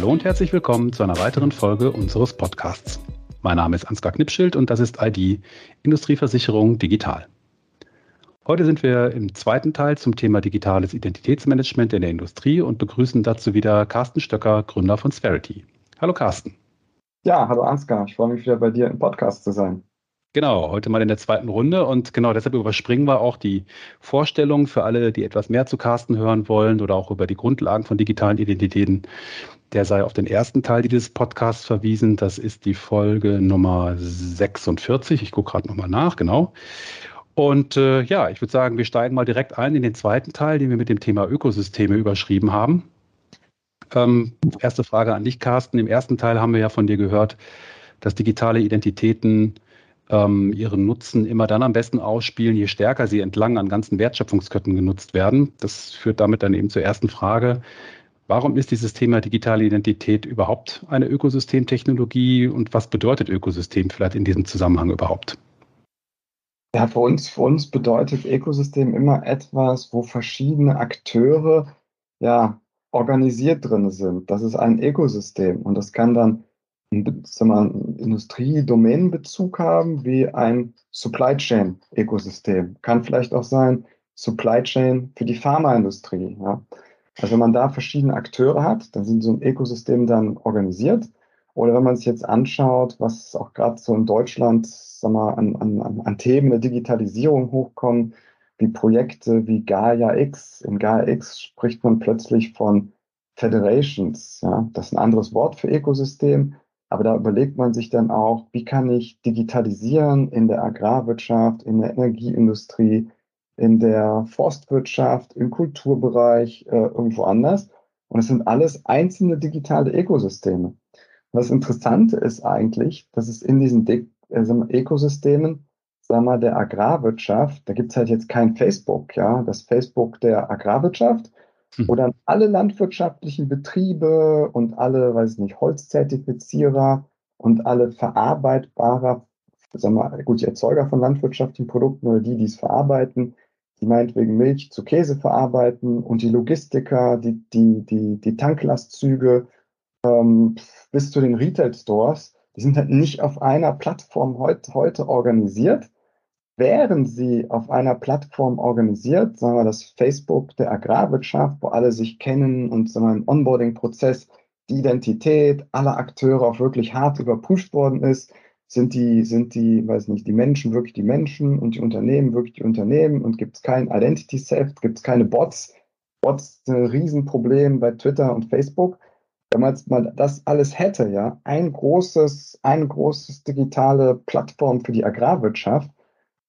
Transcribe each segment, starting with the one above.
Hallo und herzlich willkommen zu einer weiteren Folge unseres Podcasts. Mein Name ist Ansgar Knipschild und das ist ID Industrieversicherung Digital. Heute sind wir im zweiten Teil zum Thema digitales Identitätsmanagement in der Industrie und begrüßen dazu wieder Carsten Stöcker, Gründer von Sverity. Hallo Carsten. Ja, hallo Ansgar. Ich freue mich wieder bei dir im Podcast zu sein. Genau, heute mal in der zweiten Runde und genau deshalb überspringen wir auch die Vorstellung für alle, die etwas mehr zu Carsten hören wollen oder auch über die Grundlagen von digitalen Identitäten. Der sei auf den ersten Teil dieses Podcasts verwiesen. Das ist die Folge Nummer 46. Ich gucke gerade nochmal nach, genau. Und äh, ja, ich würde sagen, wir steigen mal direkt ein in den zweiten Teil, den wir mit dem Thema Ökosysteme überschrieben haben. Ähm, erste Frage an dich, Carsten. Im ersten Teil haben wir ja von dir gehört, dass digitale Identitäten ähm, ihren Nutzen immer dann am besten ausspielen, je stärker sie entlang an ganzen Wertschöpfungsketten genutzt werden. Das führt damit dann eben zur ersten Frage. Warum ist dieses Thema digitale Identität überhaupt eine Ökosystemtechnologie und was bedeutet Ökosystem vielleicht in diesem Zusammenhang überhaupt? Ja, für uns, für uns bedeutet Ökosystem immer etwas, wo verschiedene Akteure ja organisiert drin sind. Das ist ein Ökosystem und das kann dann einen Industrie-Domänenbezug haben, wie ein Supply Chain-Ökosystem. Kann vielleicht auch sein Supply Chain für die Pharmaindustrie. Ja. Also wenn man da verschiedene Akteure hat, dann sind so ein Ökosystem dann organisiert. Oder wenn man sich jetzt anschaut, was auch gerade so in Deutschland sag mal, an, an, an Themen der Digitalisierung hochkommen, wie Projekte wie Gaia X. In Gaia X spricht man plötzlich von Federations. Ja. Das ist ein anderes Wort für Ökosystem. Aber da überlegt man sich dann auch, wie kann ich digitalisieren in der Agrarwirtschaft, in der Energieindustrie, in der Forstwirtschaft, im Kulturbereich, äh, irgendwo anders. Und es sind alles einzelne digitale Ökosysteme. Das Interessante ist eigentlich, dass es in diesen De äh, Ökosystemen, sagen wir, der Agrarwirtschaft, da gibt es halt jetzt kein Facebook, ja, das Facebook der Agrarwirtschaft. Wo dann alle landwirtschaftlichen Betriebe und alle, weiß ich nicht, Holzzertifizierer und alle verarbeitbarer, sagen wir, gut, die Erzeuger von landwirtschaftlichen Produkten oder die, die es verarbeiten, die meinetwegen Milch zu Käse verarbeiten und die Logistiker, die, die, die, die Tanklastzüge ähm, bis zu den Retail-Stores, die sind halt nicht auf einer Plattform heut, heute organisiert, wären sie auf einer Plattform organisiert, sagen wir das Facebook der Agrarwirtschaft, wo alle sich kennen und wir, im Onboarding-Prozess die Identität aller Akteure auch wirklich hart überprüft worden ist, sind die, sind die, weiß nicht, die Menschen wirklich die Menschen und die Unternehmen wirklich die Unternehmen und gibt es kein Identity Theft, gibt es keine Bots. Bots sind ein Riesenproblem bei Twitter und Facebook. Wenn man jetzt mal das alles hätte, ja, ein großes, ein großes digitale Plattform für die Agrarwirtschaft,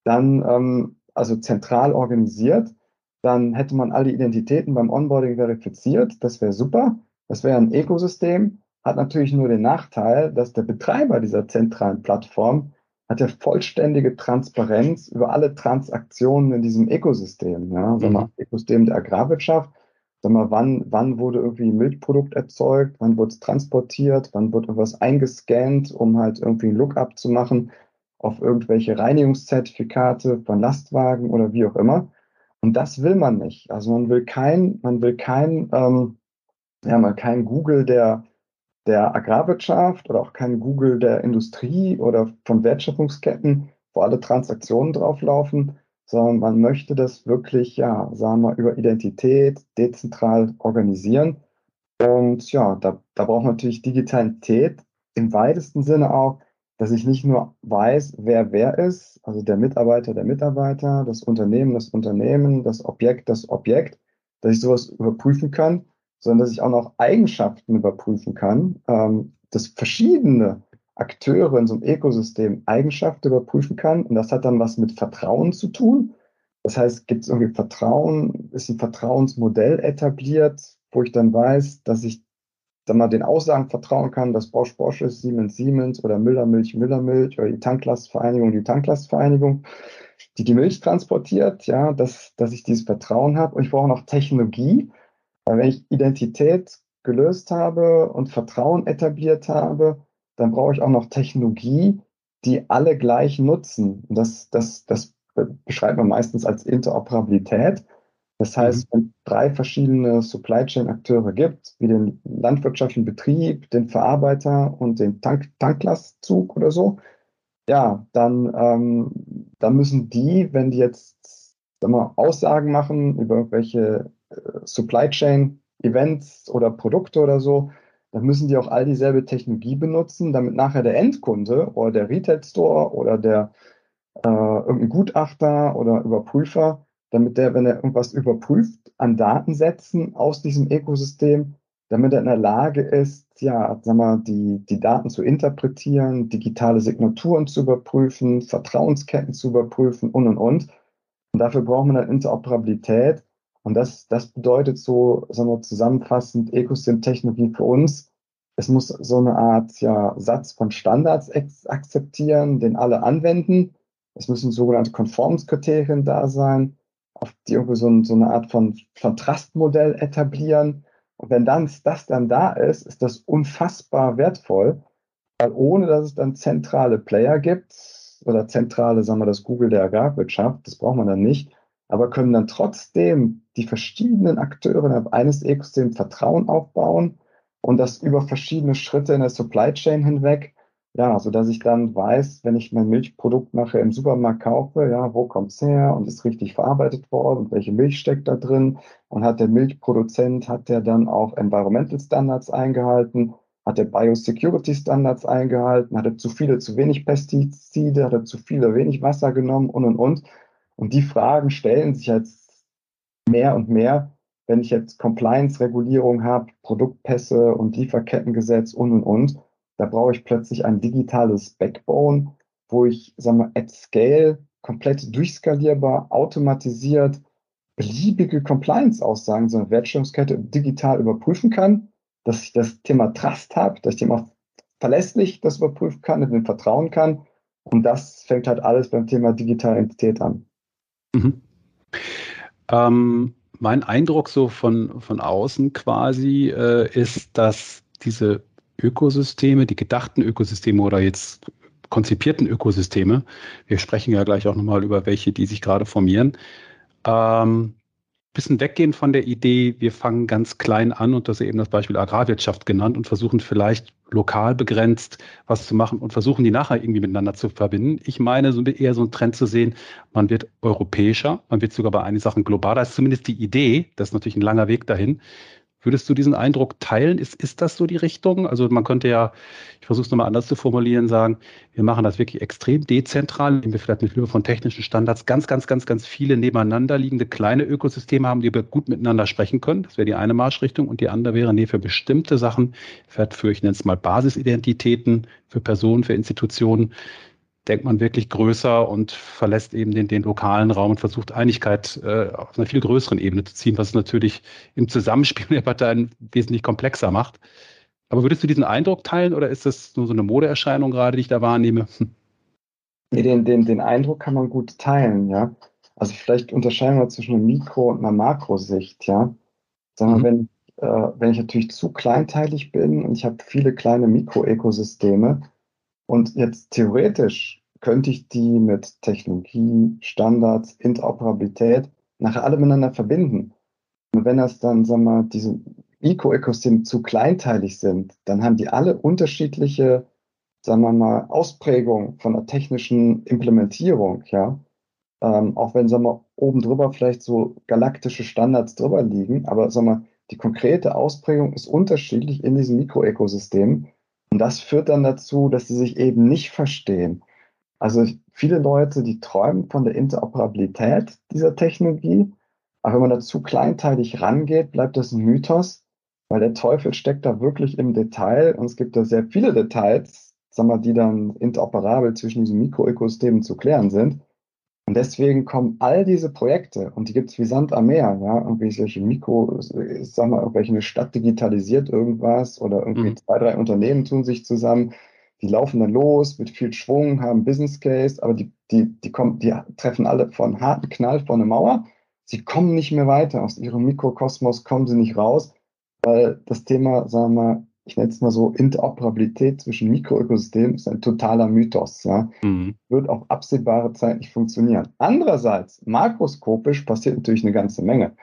dann ähm, also zentral organisiert, dann hätte man alle Identitäten beim Onboarding verifiziert. Das wäre super. Das wäre ein Ökosystem. Hat natürlich nur den Nachteil, dass der Betreiber dieser zentralen Plattform hat ja vollständige Transparenz über alle Transaktionen in diesem Ökosystem. Ja, sagen wir, mhm. Ökosystem der Agrarwirtschaft. Sag mal, wann, wann wurde irgendwie ein Milchprodukt erzeugt, wann wurde es transportiert, wann wurde irgendwas eingescannt, um halt irgendwie ein Lookup zu machen auf irgendwelche Reinigungszertifikate von Lastwagen oder wie auch immer. Und das will man nicht. Also man will kein, man will kein, ähm, ja, mal kein Google der, der Agrarwirtschaft oder auch kein Google der Industrie oder von Wertschöpfungsketten, wo alle Transaktionen drauflaufen, sondern man möchte das wirklich, ja, sagen wir, über Identität dezentral organisieren. Und ja, da, da braucht man natürlich Digitalität im weitesten Sinne auch, dass ich nicht nur weiß, wer wer ist, also der Mitarbeiter, der Mitarbeiter, das Unternehmen, das Unternehmen, das Objekt, das Objekt, dass ich sowas überprüfen kann, sondern dass ich auch noch Eigenschaften überprüfen kann, ähm, dass verschiedene Akteure in so einem Ökosystem Eigenschaften überprüfen kann. Und das hat dann was mit Vertrauen zu tun. Das heißt, gibt es irgendwie Vertrauen, ist ein Vertrauensmodell etabliert, wo ich dann weiß, dass ich dann mal den Aussagen vertrauen kann, dass Bosch Bosch ist, Siemens Siemens oder Müller Milch Müller Milch oder die Tanklastvereinigung die Tanklastvereinigung, die die Milch transportiert, ja, dass, dass ich dieses Vertrauen habe und ich brauche noch Technologie, weil wenn ich Identität gelöst habe und Vertrauen etabliert habe, dann brauche ich auch noch Technologie, die alle gleich nutzen. Und das, das, das beschreibt man meistens als Interoperabilität. Das heißt, mhm. wenn drei verschiedene Supply Chain Akteure gibt, wie den landwirtschaftlichen Betrieb, den Verarbeiter und den Tank Tanklastzug oder so, ja, dann, ähm, dann müssen die, wenn die jetzt sagen wir, Aussagen machen über irgendwelche äh, Supply Chain Events oder Produkte oder so, dann müssen die auch all dieselbe Technologie benutzen, damit nachher der Endkunde oder der Retail Store oder der äh, irgendein Gutachter oder Überprüfer damit der, wenn er irgendwas überprüft, an Datensätzen aus diesem Ökosystem, damit er in der Lage ist, ja, sag mal, die, die Daten zu interpretieren, digitale Signaturen zu überprüfen, Vertrauensketten zu überprüfen und und und. Und dafür braucht man dann Interoperabilität. Und das, das bedeutet so, sagen wir zusammenfassend, Ökosystemtechnologie für uns. Es muss so eine Art ja, Satz von Standards akzeptieren, den alle anwenden. Es müssen sogenannte Konformskriterien da sein auf die irgendwie so, so eine Art von Kontrastmodell etablieren. Und wenn dann das dann da ist, ist das unfassbar wertvoll, weil ohne dass es dann zentrale Player gibt oder zentrale, sagen wir, das Google der Agrarwirtschaft, das braucht man dann nicht, aber können dann trotzdem die verschiedenen Akteure innerhalb eines Ökosystems Vertrauen aufbauen und das über verschiedene Schritte in der Supply Chain hinweg ja, so dass ich dann weiß, wenn ich mein Milchprodukt nachher im Supermarkt kaufe, ja, wo kommt's her und ist richtig verarbeitet worden und welche Milch steckt da drin? Und hat der Milchproduzent, hat der dann auch Environmental Standards eingehalten, hat der Biosecurity Standards eingehalten, hat er zu viele, zu wenig Pestizide, hat er zu viele, wenig Wasser genommen? Und und und. Und die Fragen stellen sich jetzt mehr und mehr, wenn ich jetzt Compliance-Regulierung habe, Produktpässe und Lieferkettengesetz und und und da brauche ich plötzlich ein digitales Backbone, wo ich, sagen wir, at scale, komplett durchskalierbar, automatisiert, beliebige Compliance-Aussagen, so eine Wertschöpfungskette digital überprüfen kann, dass ich das Thema Trust habe, dass ich dem auch verlässlich das überprüfen kann, dem vertrauen kann. Und das fängt halt alles beim Thema digitale Identität an. Mhm. Ähm, mein Eindruck so von, von außen quasi äh, ist, dass diese Ökosysteme, die gedachten Ökosysteme oder jetzt konzipierten Ökosysteme, wir sprechen ja gleich auch nochmal über welche, die sich gerade formieren, ähm, bisschen weggehen von der Idee, wir fangen ganz klein an und das ist eben das Beispiel Agrarwirtschaft genannt und versuchen vielleicht lokal begrenzt was zu machen und versuchen die nachher irgendwie miteinander zu verbinden. Ich meine, so eher so einen Trend zu sehen, man wird europäischer, man wird sogar bei einigen Sachen globaler. Das ist zumindest die Idee, das ist natürlich ein langer Weg dahin. Würdest du diesen Eindruck teilen? Ist, ist das so die Richtung? Also man könnte ja, ich versuche es nochmal anders zu formulieren, sagen, wir machen das wirklich extrem dezentral, indem wir vielleicht mit Hilfe von technischen Standards ganz, ganz, ganz, ganz viele nebeneinander liegende kleine Ökosysteme haben, die wir gut miteinander sprechen können. Das wäre die eine Marschrichtung. Und die andere wäre, nee, für bestimmte Sachen, für, ich nenne es mal Basisidentitäten, für Personen, für Institutionen, denkt man wirklich größer und verlässt eben den, den lokalen Raum und versucht Einigkeit äh, auf einer viel größeren Ebene zu ziehen, was natürlich im Zusammenspiel der Parteien wesentlich komplexer macht. Aber würdest du diesen Eindruck teilen oder ist das nur so eine Modeerscheinung gerade, die ich da wahrnehme? Nee, den, den, den Eindruck kann man gut teilen, ja. Also vielleicht unterscheiden wir zwischen einer Mikro- und einer Makrosicht, ja. Sagen wir, mhm. wenn, äh, wenn ich natürlich zu kleinteilig bin und ich habe viele kleine Mikroökosysteme, und jetzt theoretisch könnte ich die mit Technologie, Standards, Interoperabilität nachher alle miteinander verbinden. Und wenn das dann, sagen wir, diese Eco-Ökosysteme zu kleinteilig sind, dann haben die alle unterschiedliche, sagen wir mal, Ausprägungen von der technischen Implementierung, ja. Ähm, auch wenn, sagen wir, oben drüber vielleicht so galaktische Standards drüber liegen, aber, sagen wir, die konkrete Ausprägung ist unterschiedlich in diesen Mikroökosystemen. Und das führt dann dazu, dass sie sich eben nicht verstehen. Also viele Leute, die träumen von der Interoperabilität dieser Technologie, aber wenn man dazu kleinteilig rangeht, bleibt das ein Mythos, weil der Teufel steckt da wirklich im Detail und es gibt da sehr viele Details, sagen wir, die dann interoperabel zwischen diesen Mikroökosystemen zu klären sind. Und deswegen kommen all diese Projekte, und die gibt es wie Sand am Meer, ja, irgendwie solche Mikro, ich sag mal, irgendwelche eine Stadt digitalisiert irgendwas oder irgendwie mhm. zwei, drei Unternehmen tun sich zusammen, die laufen dann los mit viel Schwung, haben Business Case, aber die, die, die kommen, die treffen alle von harten Knall vor eine Mauer. Sie kommen nicht mehr weiter. Aus ihrem Mikrokosmos kommen sie nicht raus, weil das Thema, sagen wir mal, ich nenne es mal so, Interoperabilität zwischen Mikroökosystemen ist ein totaler Mythos. Ja? Mhm. Wird auf absehbare Zeit nicht funktionieren. Andererseits, makroskopisch passiert natürlich eine ganze Menge.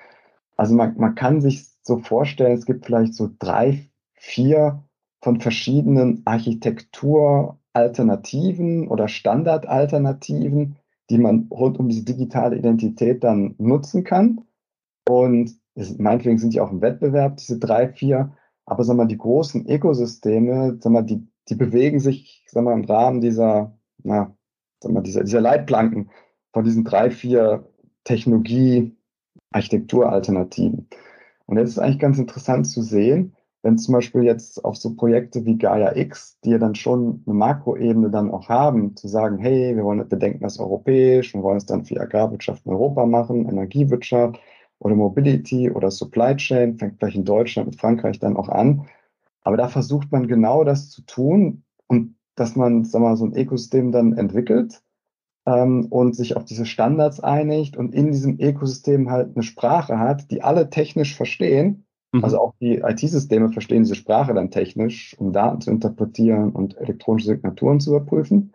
Also man, man kann sich so vorstellen, es gibt vielleicht so drei, vier von verschiedenen Architekturalternativen oder Standardalternativen, die man rund um diese digitale Identität dann nutzen kann. Und meinetwegen sind die auch im Wettbewerb, diese drei, vier. Aber sag mal, die großen Ökosysteme, sag mal, die, die bewegen sich sag mal, im Rahmen dieser, na, sag mal, dieser, dieser Leitplanken von diesen drei, vier Technologie-Architekturalternativen. Und jetzt ist eigentlich ganz interessant zu sehen, wenn zum Beispiel jetzt auf so Projekte wie Gaia X, die ja dann schon eine Makroebene dann auch haben, zu sagen, hey, wir wollen, wir denken das europäisch, wir wollen es dann für Agrarwirtschaft in Europa machen, Energiewirtschaft, oder Mobility oder Supply Chain, fängt vielleicht in Deutschland und Frankreich dann auch an. Aber da versucht man genau das zu tun und dass man sag mal, so ein Ökosystem dann entwickelt ähm, und sich auf diese Standards einigt und in diesem Ökosystem halt eine Sprache hat, die alle technisch verstehen. Mhm. Also auch die IT-Systeme verstehen diese Sprache dann technisch, um Daten zu interpretieren und elektronische Signaturen zu überprüfen.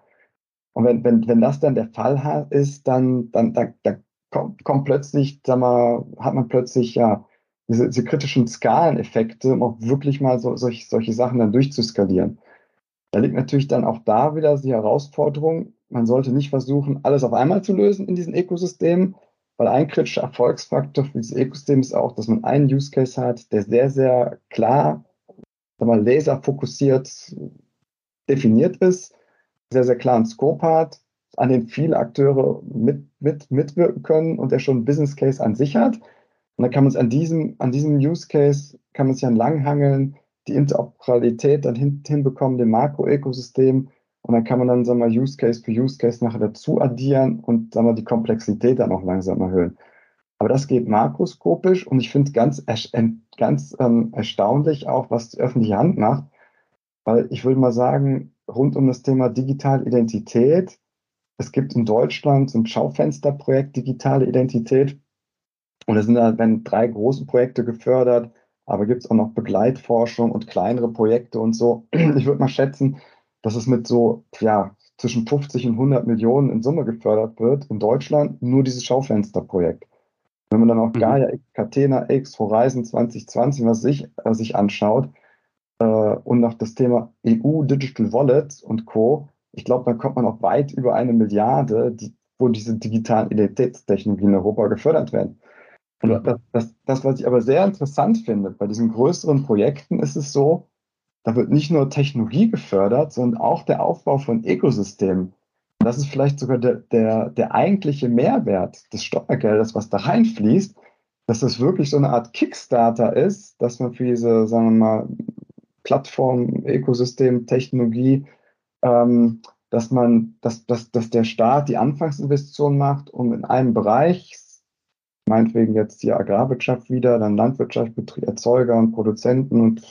Und wenn, wenn, wenn das dann der Fall ist, dann, dann, dann, dann kommt, kommt plötzlich, sag mal, hat man plötzlich ja diese, diese kritischen Skaleneffekte, um auch wirklich mal so, solch, solche Sachen dann durchzuskalieren. Da liegt natürlich dann auch da wieder die Herausforderung, man sollte nicht versuchen, alles auf einmal zu lösen in diesen Ökosystemen, weil ein kritischer Erfolgsfaktor für dieses Ökosystem ist auch, dass man einen Use Case hat, der sehr, sehr klar, sag mal, laserfokussiert definiert ist, sehr, sehr klaren Scope hat, an den viele Akteure mit, mit, mitwirken können und der schon einen Business Case an sich hat. Und dann kann man es an diesem, an diesem Use Case, kann man sich entlanghangeln, die Interoperabilität dann hin, hinbekommen, dem Makroökosystem. Und dann kann man dann, sagen wir, Use Case für Use Case nachher dazu addieren und, sagen wir, die Komplexität dann auch langsam erhöhen. Aber das geht makroskopisch und ich finde ganz, ganz ähm, erstaunlich auch, was die öffentliche Hand macht. Weil ich würde mal sagen, rund um das Thema digitale Identität es gibt in Deutschland so ein Schaufensterprojekt Digitale Identität. Und es sind da werden drei große Projekte gefördert, aber gibt es auch noch Begleitforschung und kleinere Projekte und so. Ich würde mal schätzen, dass es mit so ja, zwischen 50 und 100 Millionen in Summe gefördert wird in Deutschland, nur dieses Schaufensterprojekt. Wenn man dann auch mhm. Gaia X, Catena X, Horizon 2020, was sich, äh, sich anschaut, äh, und noch das Thema EU Digital Wallets und Co., ich glaube, da kommt man auch weit über eine Milliarde, die, wo diese digitalen Identitätstechnologien in Europa gefördert werden. Und das, das, das, was ich aber sehr interessant finde, bei diesen größeren Projekten ist es so, da wird nicht nur Technologie gefördert, sondern auch der Aufbau von Ökosystemen. Das ist vielleicht sogar der, der, der eigentliche Mehrwert des Steuergeldes, was da reinfließt, dass das wirklich so eine Art Kickstarter ist, dass man für diese, sagen wir mal, Plattform, Ökosystem, Technologie ähm, dass man, dass, dass, dass der Staat die Anfangsinvestition macht, um in einem Bereich, meinetwegen jetzt die Agrarwirtschaft wieder, dann Landwirtschaft, Erzeuger und Produzenten und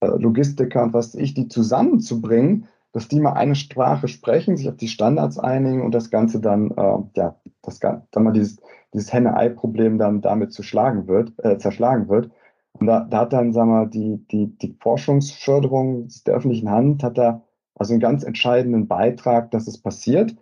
äh, Logistiker und was ich, die zusammenzubringen, dass die mal eine Sprache sprechen, sich auf die Standards einigen und das Ganze dann, äh, ja, das dann mal dieses, dieses Henne-Ei-Problem dann damit zerschlagen wird, äh, zerschlagen wird. Und da, da hat dann, sagen wir, die, die, die Forschungsförderung der öffentlichen Hand hat da also einen ganz entscheidenden Beitrag, dass es passiert.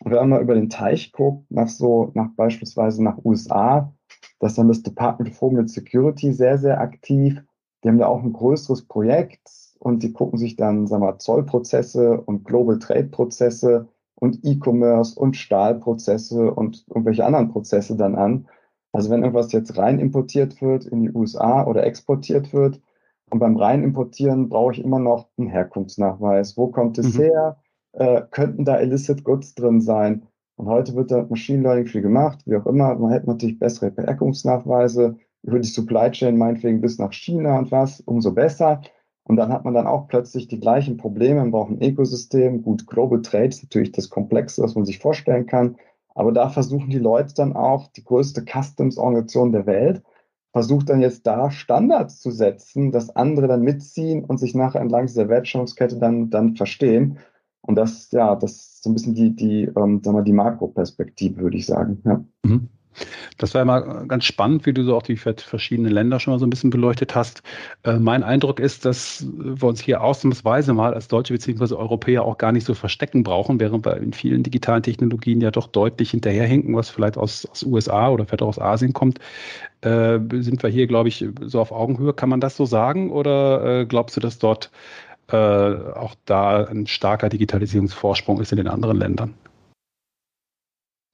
Und wenn man mal über den Teich guckt, nach so, nach beispielsweise nach USA, da ist dann das Department of Homeland Security sehr, sehr aktiv. Die haben da auch ein größeres Projekt und die gucken sich dann, sagen wir, Zollprozesse und Global Trade Prozesse und E-Commerce und Stahlprozesse und irgendwelche anderen Prozesse dann an. Also wenn irgendwas jetzt rein importiert wird in die USA oder exportiert wird, und beim rein importieren brauche ich immer noch einen Herkunftsnachweis. Wo kommt es mhm. her? Äh, könnten da illicit Goods drin sein? Und heute wird da Machine Learning viel gemacht, wie auch immer. Man hätte natürlich bessere Herkunftsnachweise über die Supply Chain meinetwegen bis nach China und was, umso besser. Und dann hat man dann auch plötzlich die gleichen Probleme. Man braucht ein Ökosystem. Gut, Global Trade ist natürlich das Komplexe, was man sich vorstellen kann. Aber da versuchen die Leute dann auch, die größte Customs-Organisation der Welt, versucht dann jetzt da Standards zu setzen, dass andere dann mitziehen und sich nachher entlang dieser Wertschöpfungskette dann, dann verstehen. Und das, ja, das ist so ein bisschen die, die, ähm, sagen wir, die Makroperspektive, würde ich sagen. Ja. Mhm. Das war immer ganz spannend, wie du so auch die verschiedenen Länder schon mal so ein bisschen beleuchtet hast. Äh, mein Eindruck ist, dass wir uns hier ausnahmsweise mal als Deutsche bzw. Europäer auch gar nicht so verstecken brauchen, während wir in vielen digitalen Technologien ja doch deutlich hinterherhinken, was vielleicht aus, aus USA oder vielleicht auch aus Asien kommt. Äh, sind wir hier, glaube ich, so auf Augenhöhe. Kann man das so sagen? Oder äh, glaubst du, dass dort äh, auch da ein starker Digitalisierungsvorsprung ist in den anderen Ländern?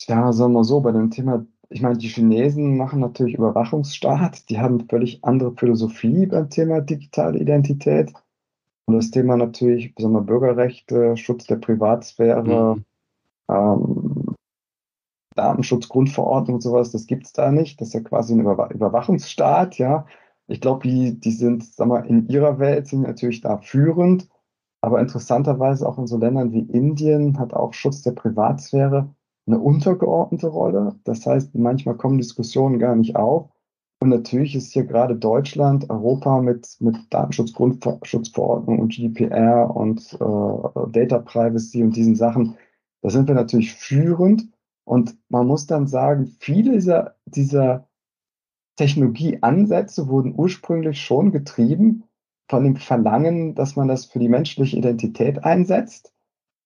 Ja, sagen wir so, bei dem Thema ich meine, die Chinesen machen natürlich Überwachungsstaat, die haben völlig andere Philosophie beim Thema digitale Identität. Und das Thema natürlich, besonders Bürgerrechte, Schutz der Privatsphäre, mhm. ähm, Datenschutzgrundverordnung und sowas, das gibt es da nicht. Das ist ja quasi ein Über Überwachungsstaat, ja. Ich glaube, die, die sind, sag mal, in ihrer Welt sind natürlich da führend, aber interessanterweise auch in so Ländern wie Indien hat auch Schutz der Privatsphäre eine untergeordnete Rolle. Das heißt, manchmal kommen Diskussionen gar nicht auf. Und natürlich ist hier gerade Deutschland, Europa mit, mit Datenschutzgrundschutzverordnung und GDPR und äh, Data Privacy und diesen Sachen, da sind wir natürlich führend. Und man muss dann sagen, viele dieser, dieser Technologieansätze wurden ursprünglich schon getrieben von dem Verlangen, dass man das für die menschliche Identität einsetzt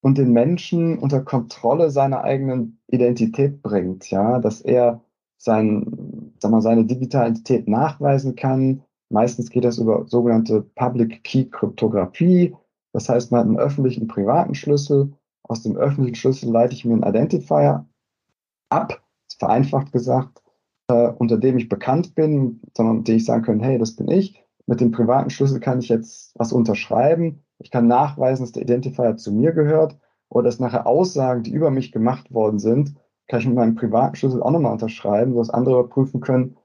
und den Menschen unter Kontrolle seiner eigenen Identität bringt, ja, dass er sein, sag mal, seine digitale Identität nachweisen kann. Meistens geht das über sogenannte Public Key Kryptographie. Das heißt, man hat einen öffentlichen privaten Schlüssel. Aus dem öffentlichen Schlüssel leite ich mir einen Identifier ab, vereinfacht gesagt, äh, unter dem ich bekannt bin, sondern mit dem ich sagen kann, hey, das bin ich. Mit dem privaten Schlüssel kann ich jetzt was unterschreiben ich kann nachweisen, dass der Identifier zu mir gehört oder dass nachher Aussagen, die über mich gemacht worden sind, kann ich mit meinem privaten Schlüssel auch nochmal unterschreiben, sodass andere prüfen können,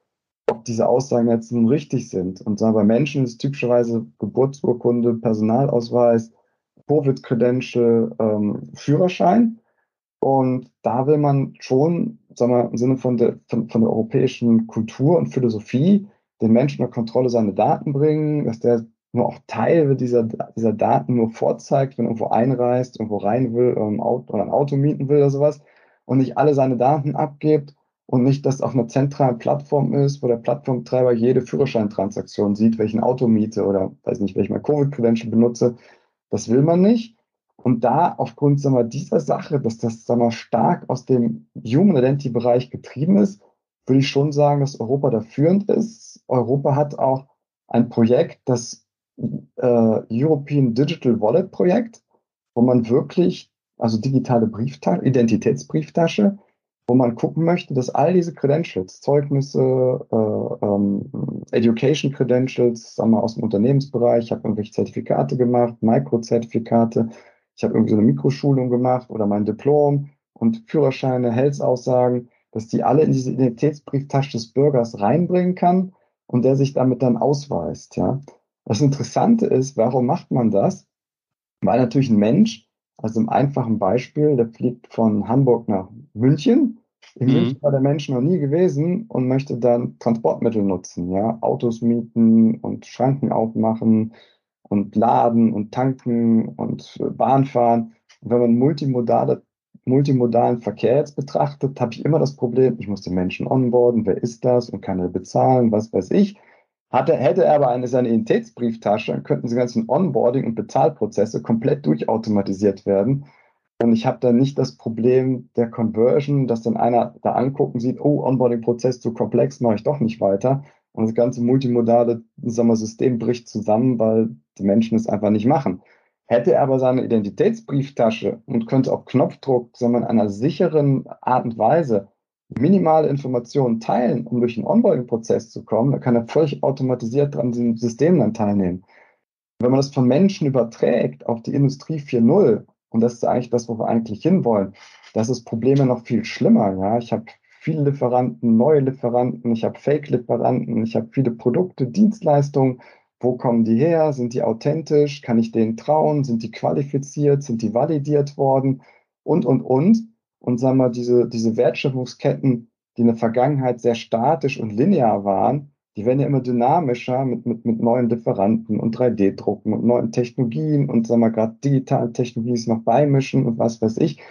ob diese Aussagen jetzt nun richtig sind. Und sagen bei Menschen ist typischerweise Geburtsurkunde, Personalausweis, Covid-Credential, ähm, Führerschein. Und da will man schon, sagen wir, im Sinne von der, von, von der europäischen Kultur und Philosophie den Menschen unter Kontrolle seine Daten bringen, dass der nur auch Teile dieser, dieser Daten nur vorzeigt, wenn irgendwo einreist, irgendwo rein will um Auto, oder ein Auto mieten will oder sowas und nicht alle seine Daten abgibt und nicht, dass auf einer zentralen Plattform ist, wo der Plattformtreiber jede Führerscheintransaktion sieht, welchen Auto miete oder weiß nicht, welchen Covid-Credential benutze. Das will man nicht. Und da aufgrund sagen wir, dieser Sache, dass das sagen wir, stark aus dem Human Identity-Bereich getrieben ist, würde ich schon sagen, dass Europa da führend ist. Europa hat auch ein Projekt, das äh, European Digital Wallet Projekt, wo man wirklich, also digitale Brieftasche, Identitätsbrieftasche, wo man gucken möchte, dass all diese Credentials, Zeugnisse, äh, ähm, Education Credentials, sagen wir aus dem Unternehmensbereich, ich habe irgendwelche Zertifikate gemacht, Mikrozertifikate, ich habe irgendwie so eine Mikroschulung gemacht oder mein Diplom und Führerscheine, Health-Aussagen, dass die alle in diese Identitätsbrieftasche des Bürgers reinbringen kann und der sich damit dann ausweist, ja. Das Interessante ist, warum macht man das? Weil natürlich ein Mensch, also im einfachen Beispiel, der fliegt von Hamburg nach München. In mhm. München war der Mensch noch nie gewesen und möchte dann Transportmittel nutzen, ja, Autos mieten und Schranken aufmachen und laden und tanken und Bahn fahren. Und wenn man multimodale, multimodalen Verkehr jetzt betrachtet, habe ich immer das Problem, ich muss den Menschen onboarden, wer ist das und kann er bezahlen, was weiß ich. Hatte, hätte er aber eine dann könnten die ganzen Onboarding- und Bezahlprozesse komplett durchautomatisiert werden. Und ich habe dann nicht das Problem der Conversion, dass dann einer da anguckt und sieht, oh, Onboarding-Prozess zu komplex, mache ich doch nicht weiter. Und das ganze multimodale sagen wir, System bricht zusammen, weil die Menschen es einfach nicht machen. Hätte er aber seine Identitätsbrieftasche und könnte auf Knopfdruck, wir, in einer sicheren Art und Weise minimale Informationen teilen, um durch den Onboarding-Prozess zu kommen, dann kann er völlig automatisiert an diesem System dann teilnehmen. Wenn man das von Menschen überträgt auf die Industrie 4.0, und das ist eigentlich das, wo wir eigentlich hinwollen, das ist Probleme noch viel schlimmer. Ja? Ich habe viele Lieferanten, neue Lieferanten, ich habe Fake-Lieferanten, ich habe viele Produkte, Dienstleistungen. Wo kommen die her? Sind die authentisch? Kann ich denen trauen? Sind die qualifiziert? Sind die validiert worden? Und, und, und und sagen wir, diese, diese Wertschöpfungsketten, die in der Vergangenheit sehr statisch und linear waren, die werden ja immer dynamischer mit, mit, mit neuen Lieferanten und 3D-Drucken und neuen Technologien und sagen wir gerade digitalen Technologien, noch beimischen und was weiß ich.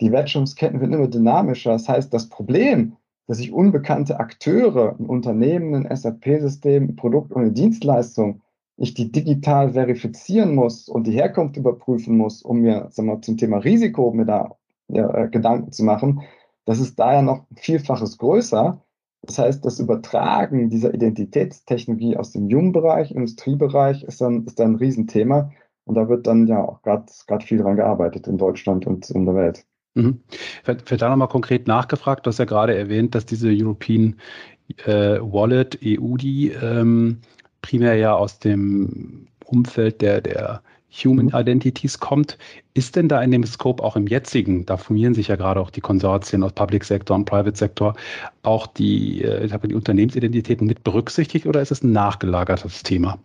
Die Wertschöpfungsketten werden immer dynamischer. Das heißt, das Problem, dass ich unbekannte Akteure, ein Unternehmen, ein SAP-System, ein Produkt und eine Dienstleistung, ich die digital verifizieren muss und die Herkunft überprüfen muss, um mir sagen wir, zum Thema Risiko mir da ja, äh, Gedanken zu machen, das ist da ja noch vielfaches größer. Das heißt, das Übertragen dieser Identitätstechnologie aus dem Jungbereich, Industriebereich ist dann, ist dann ein Riesenthema. Und da wird dann ja auch gerade viel dran gearbeitet in Deutschland und in der Welt. Mhm. Wird da nochmal konkret nachgefragt? Du hast ja gerade erwähnt, dass diese European äh, Wallet, EUDI, ähm, primär ja aus dem Umfeld der, der Human Identities kommt. Ist denn da in dem Scope auch im jetzigen, da formieren sich ja gerade auch die Konsortien aus Public Sector und Private Sector, auch die, äh, ich habe die Unternehmensidentitäten mit berücksichtigt oder ist es ein nachgelagertes Thema?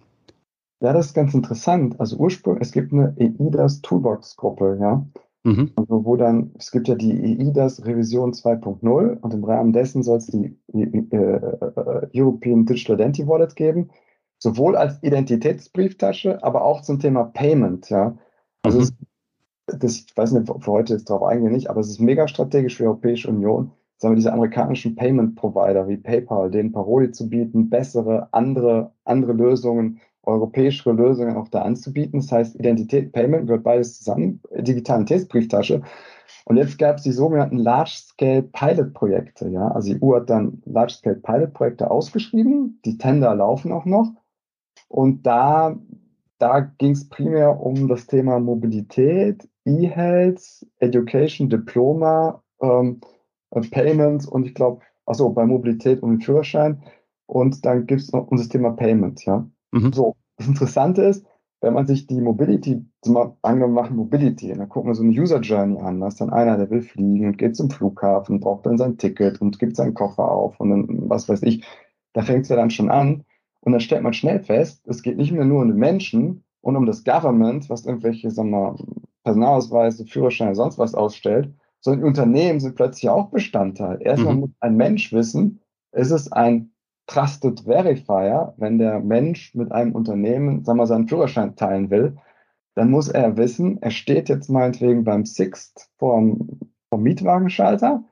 Ja, das ist ganz interessant. Also ursprünglich, es gibt eine EIDAS Toolbox-Gruppe, ja. Mhm. Also wo dann, es gibt ja die EIDAS Revision 2.0 und im Rahmen dessen soll es die äh, äh, European Digital Identity Wallet geben, sowohl als Identitätsbrieftasche, aber auch zum Thema Payment, ja. Also mhm. es, das, ich weiß nicht, für heute ist darauf eingehen nicht, aber es ist mega strategisch für die Europäische Union, sagen wir, diese amerikanischen Payment-Provider wie PayPal, denen Paroli zu bieten, bessere, andere, andere Lösungen europäische Lösungen auch da anzubieten. Das heißt, Identität, Payment gehört beides zusammen, digitalen Testbrieftasche. Und jetzt gab es die sogenannten Large-Scale Pilot-Projekte. Ja? Also die EU hat dann Large-Scale Pilot-Projekte ausgeschrieben. Die Tender laufen auch noch. Und da, da ging es primär um das Thema Mobilität, E-Health, Education, Diploma, ähm, Payments und ich glaube, also bei Mobilität um den Führerschein. Und dann gibt es noch unser Thema Payment, ja. Mhm. So, das Interessante ist, wenn man sich die Mobility, angenommen machen Mobility, dann gucken wir so eine User Journey an, da ist dann einer, der will fliegen und geht zum Flughafen, braucht dann sein Ticket und gibt seinen Koffer auf und dann, was weiß ich, da fängt es ja dann schon an und dann stellt man schnell fest, es geht nicht mehr nur um den Menschen und um das Government, was irgendwelche, sagen wir, Personalausweise, Führerscheine, sonst was ausstellt, sondern die Unternehmen sind plötzlich auch Bestandteil. Erstmal mhm. muss ein Mensch wissen, ist es ein Trusted Verifier, wenn der Mensch mit einem Unternehmen, sagen wir, seinen Führerschein teilen will, dann muss er wissen, er steht jetzt meinetwegen beim Sixt vorm, vom Mietwagenschalter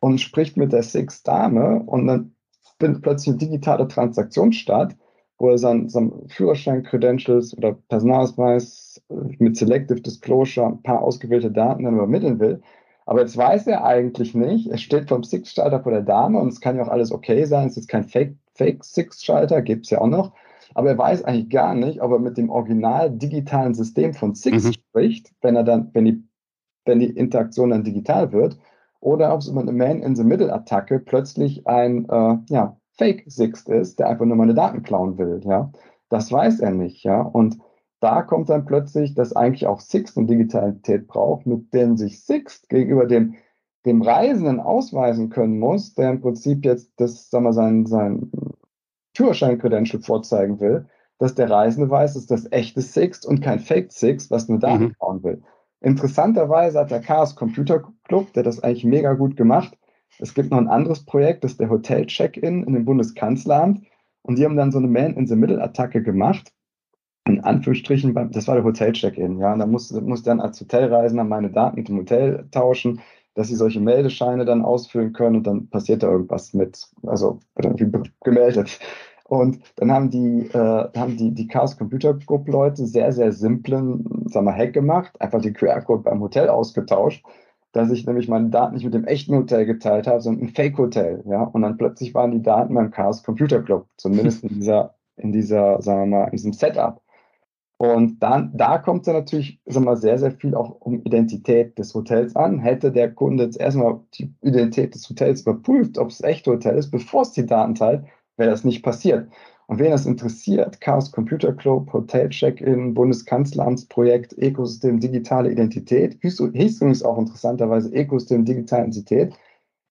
und spricht mit der Sixt-Dame und dann findet plötzlich eine digitale Transaktion statt, wo er seinen, seinen Führerschein-Credentials oder Personalausweis mit Selective Disclosure ein paar ausgewählte Daten dann übermitteln will. Aber jetzt weiß er eigentlich nicht, er steht vom Six-Schalter vor der Dame und es kann ja auch alles okay sein, es ist kein Fake-Six-Schalter, gibt es ja auch noch. Aber er weiß eigentlich gar nicht, ob er mit dem original digitalen System von Six mhm. spricht, wenn er dann, wenn die, wenn die Interaktion dann digital wird, oder ob es über eine Man-in-the-Middle-Attacke plötzlich ein äh, ja, Fake-Sixt ist, der einfach nur meine Daten klauen will. Ja, das weiß er nicht. Ja, und da kommt dann plötzlich, dass eigentlich auch Sixt eine Digitalität braucht, mit dem sich Sixt gegenüber dem, dem Reisenden ausweisen können muss, der im Prinzip jetzt das, sagen wir, sein, sein Führerschein-Credential vorzeigen will, dass der Reisende weiß, dass das echte Sixt und kein Fake Sixt, was nur Daten mhm. bauen will. Interessanterweise hat der Chaos Computer Club, der das eigentlich mega gut gemacht. Es gibt noch ein anderes Projekt, das ist der Hotel Check-in in dem Bundeskanzleramt. Und die haben dann so eine Man-in-the-Middle-Attacke gemacht in Anführungsstrichen, das war der Hotel-Check-In, ja, und da muss, muss dann als Hotelreisender meine Daten mit dem Hotel tauschen, dass sie solche Meldescheine dann ausfüllen können und dann passiert da irgendwas mit, also wird irgendwie gemeldet. Und dann haben die, äh, haben die, die Chaos Computer Group Leute sehr, sehr simplen, sag mal, Hack gemacht, einfach den QR-Code beim Hotel ausgetauscht, dass ich nämlich meine Daten nicht mit dem echten Hotel geteilt habe, sondern ein Fake-Hotel, ja. Und dann plötzlich waren die Daten beim Chaos Computer Club, zumindest in dieser, in dieser, sagen wir mal, in diesem Setup. Und dann, da kommt es natürlich sag mal, sehr, sehr viel auch um Identität des Hotels an. Hätte der Kunde jetzt erstmal die Identität des Hotels überprüft, ob es echt Hotel ist, bevor es die Daten teilt, wäre das nicht passiert. Und wen das interessiert, Chaos Computer Club, Hotel Check-in, Bundeskanzleramtsprojekt, Ecosystem Digitale Identität, hieß übrigens auch interessanterweise Ecosystem Digitale Identität.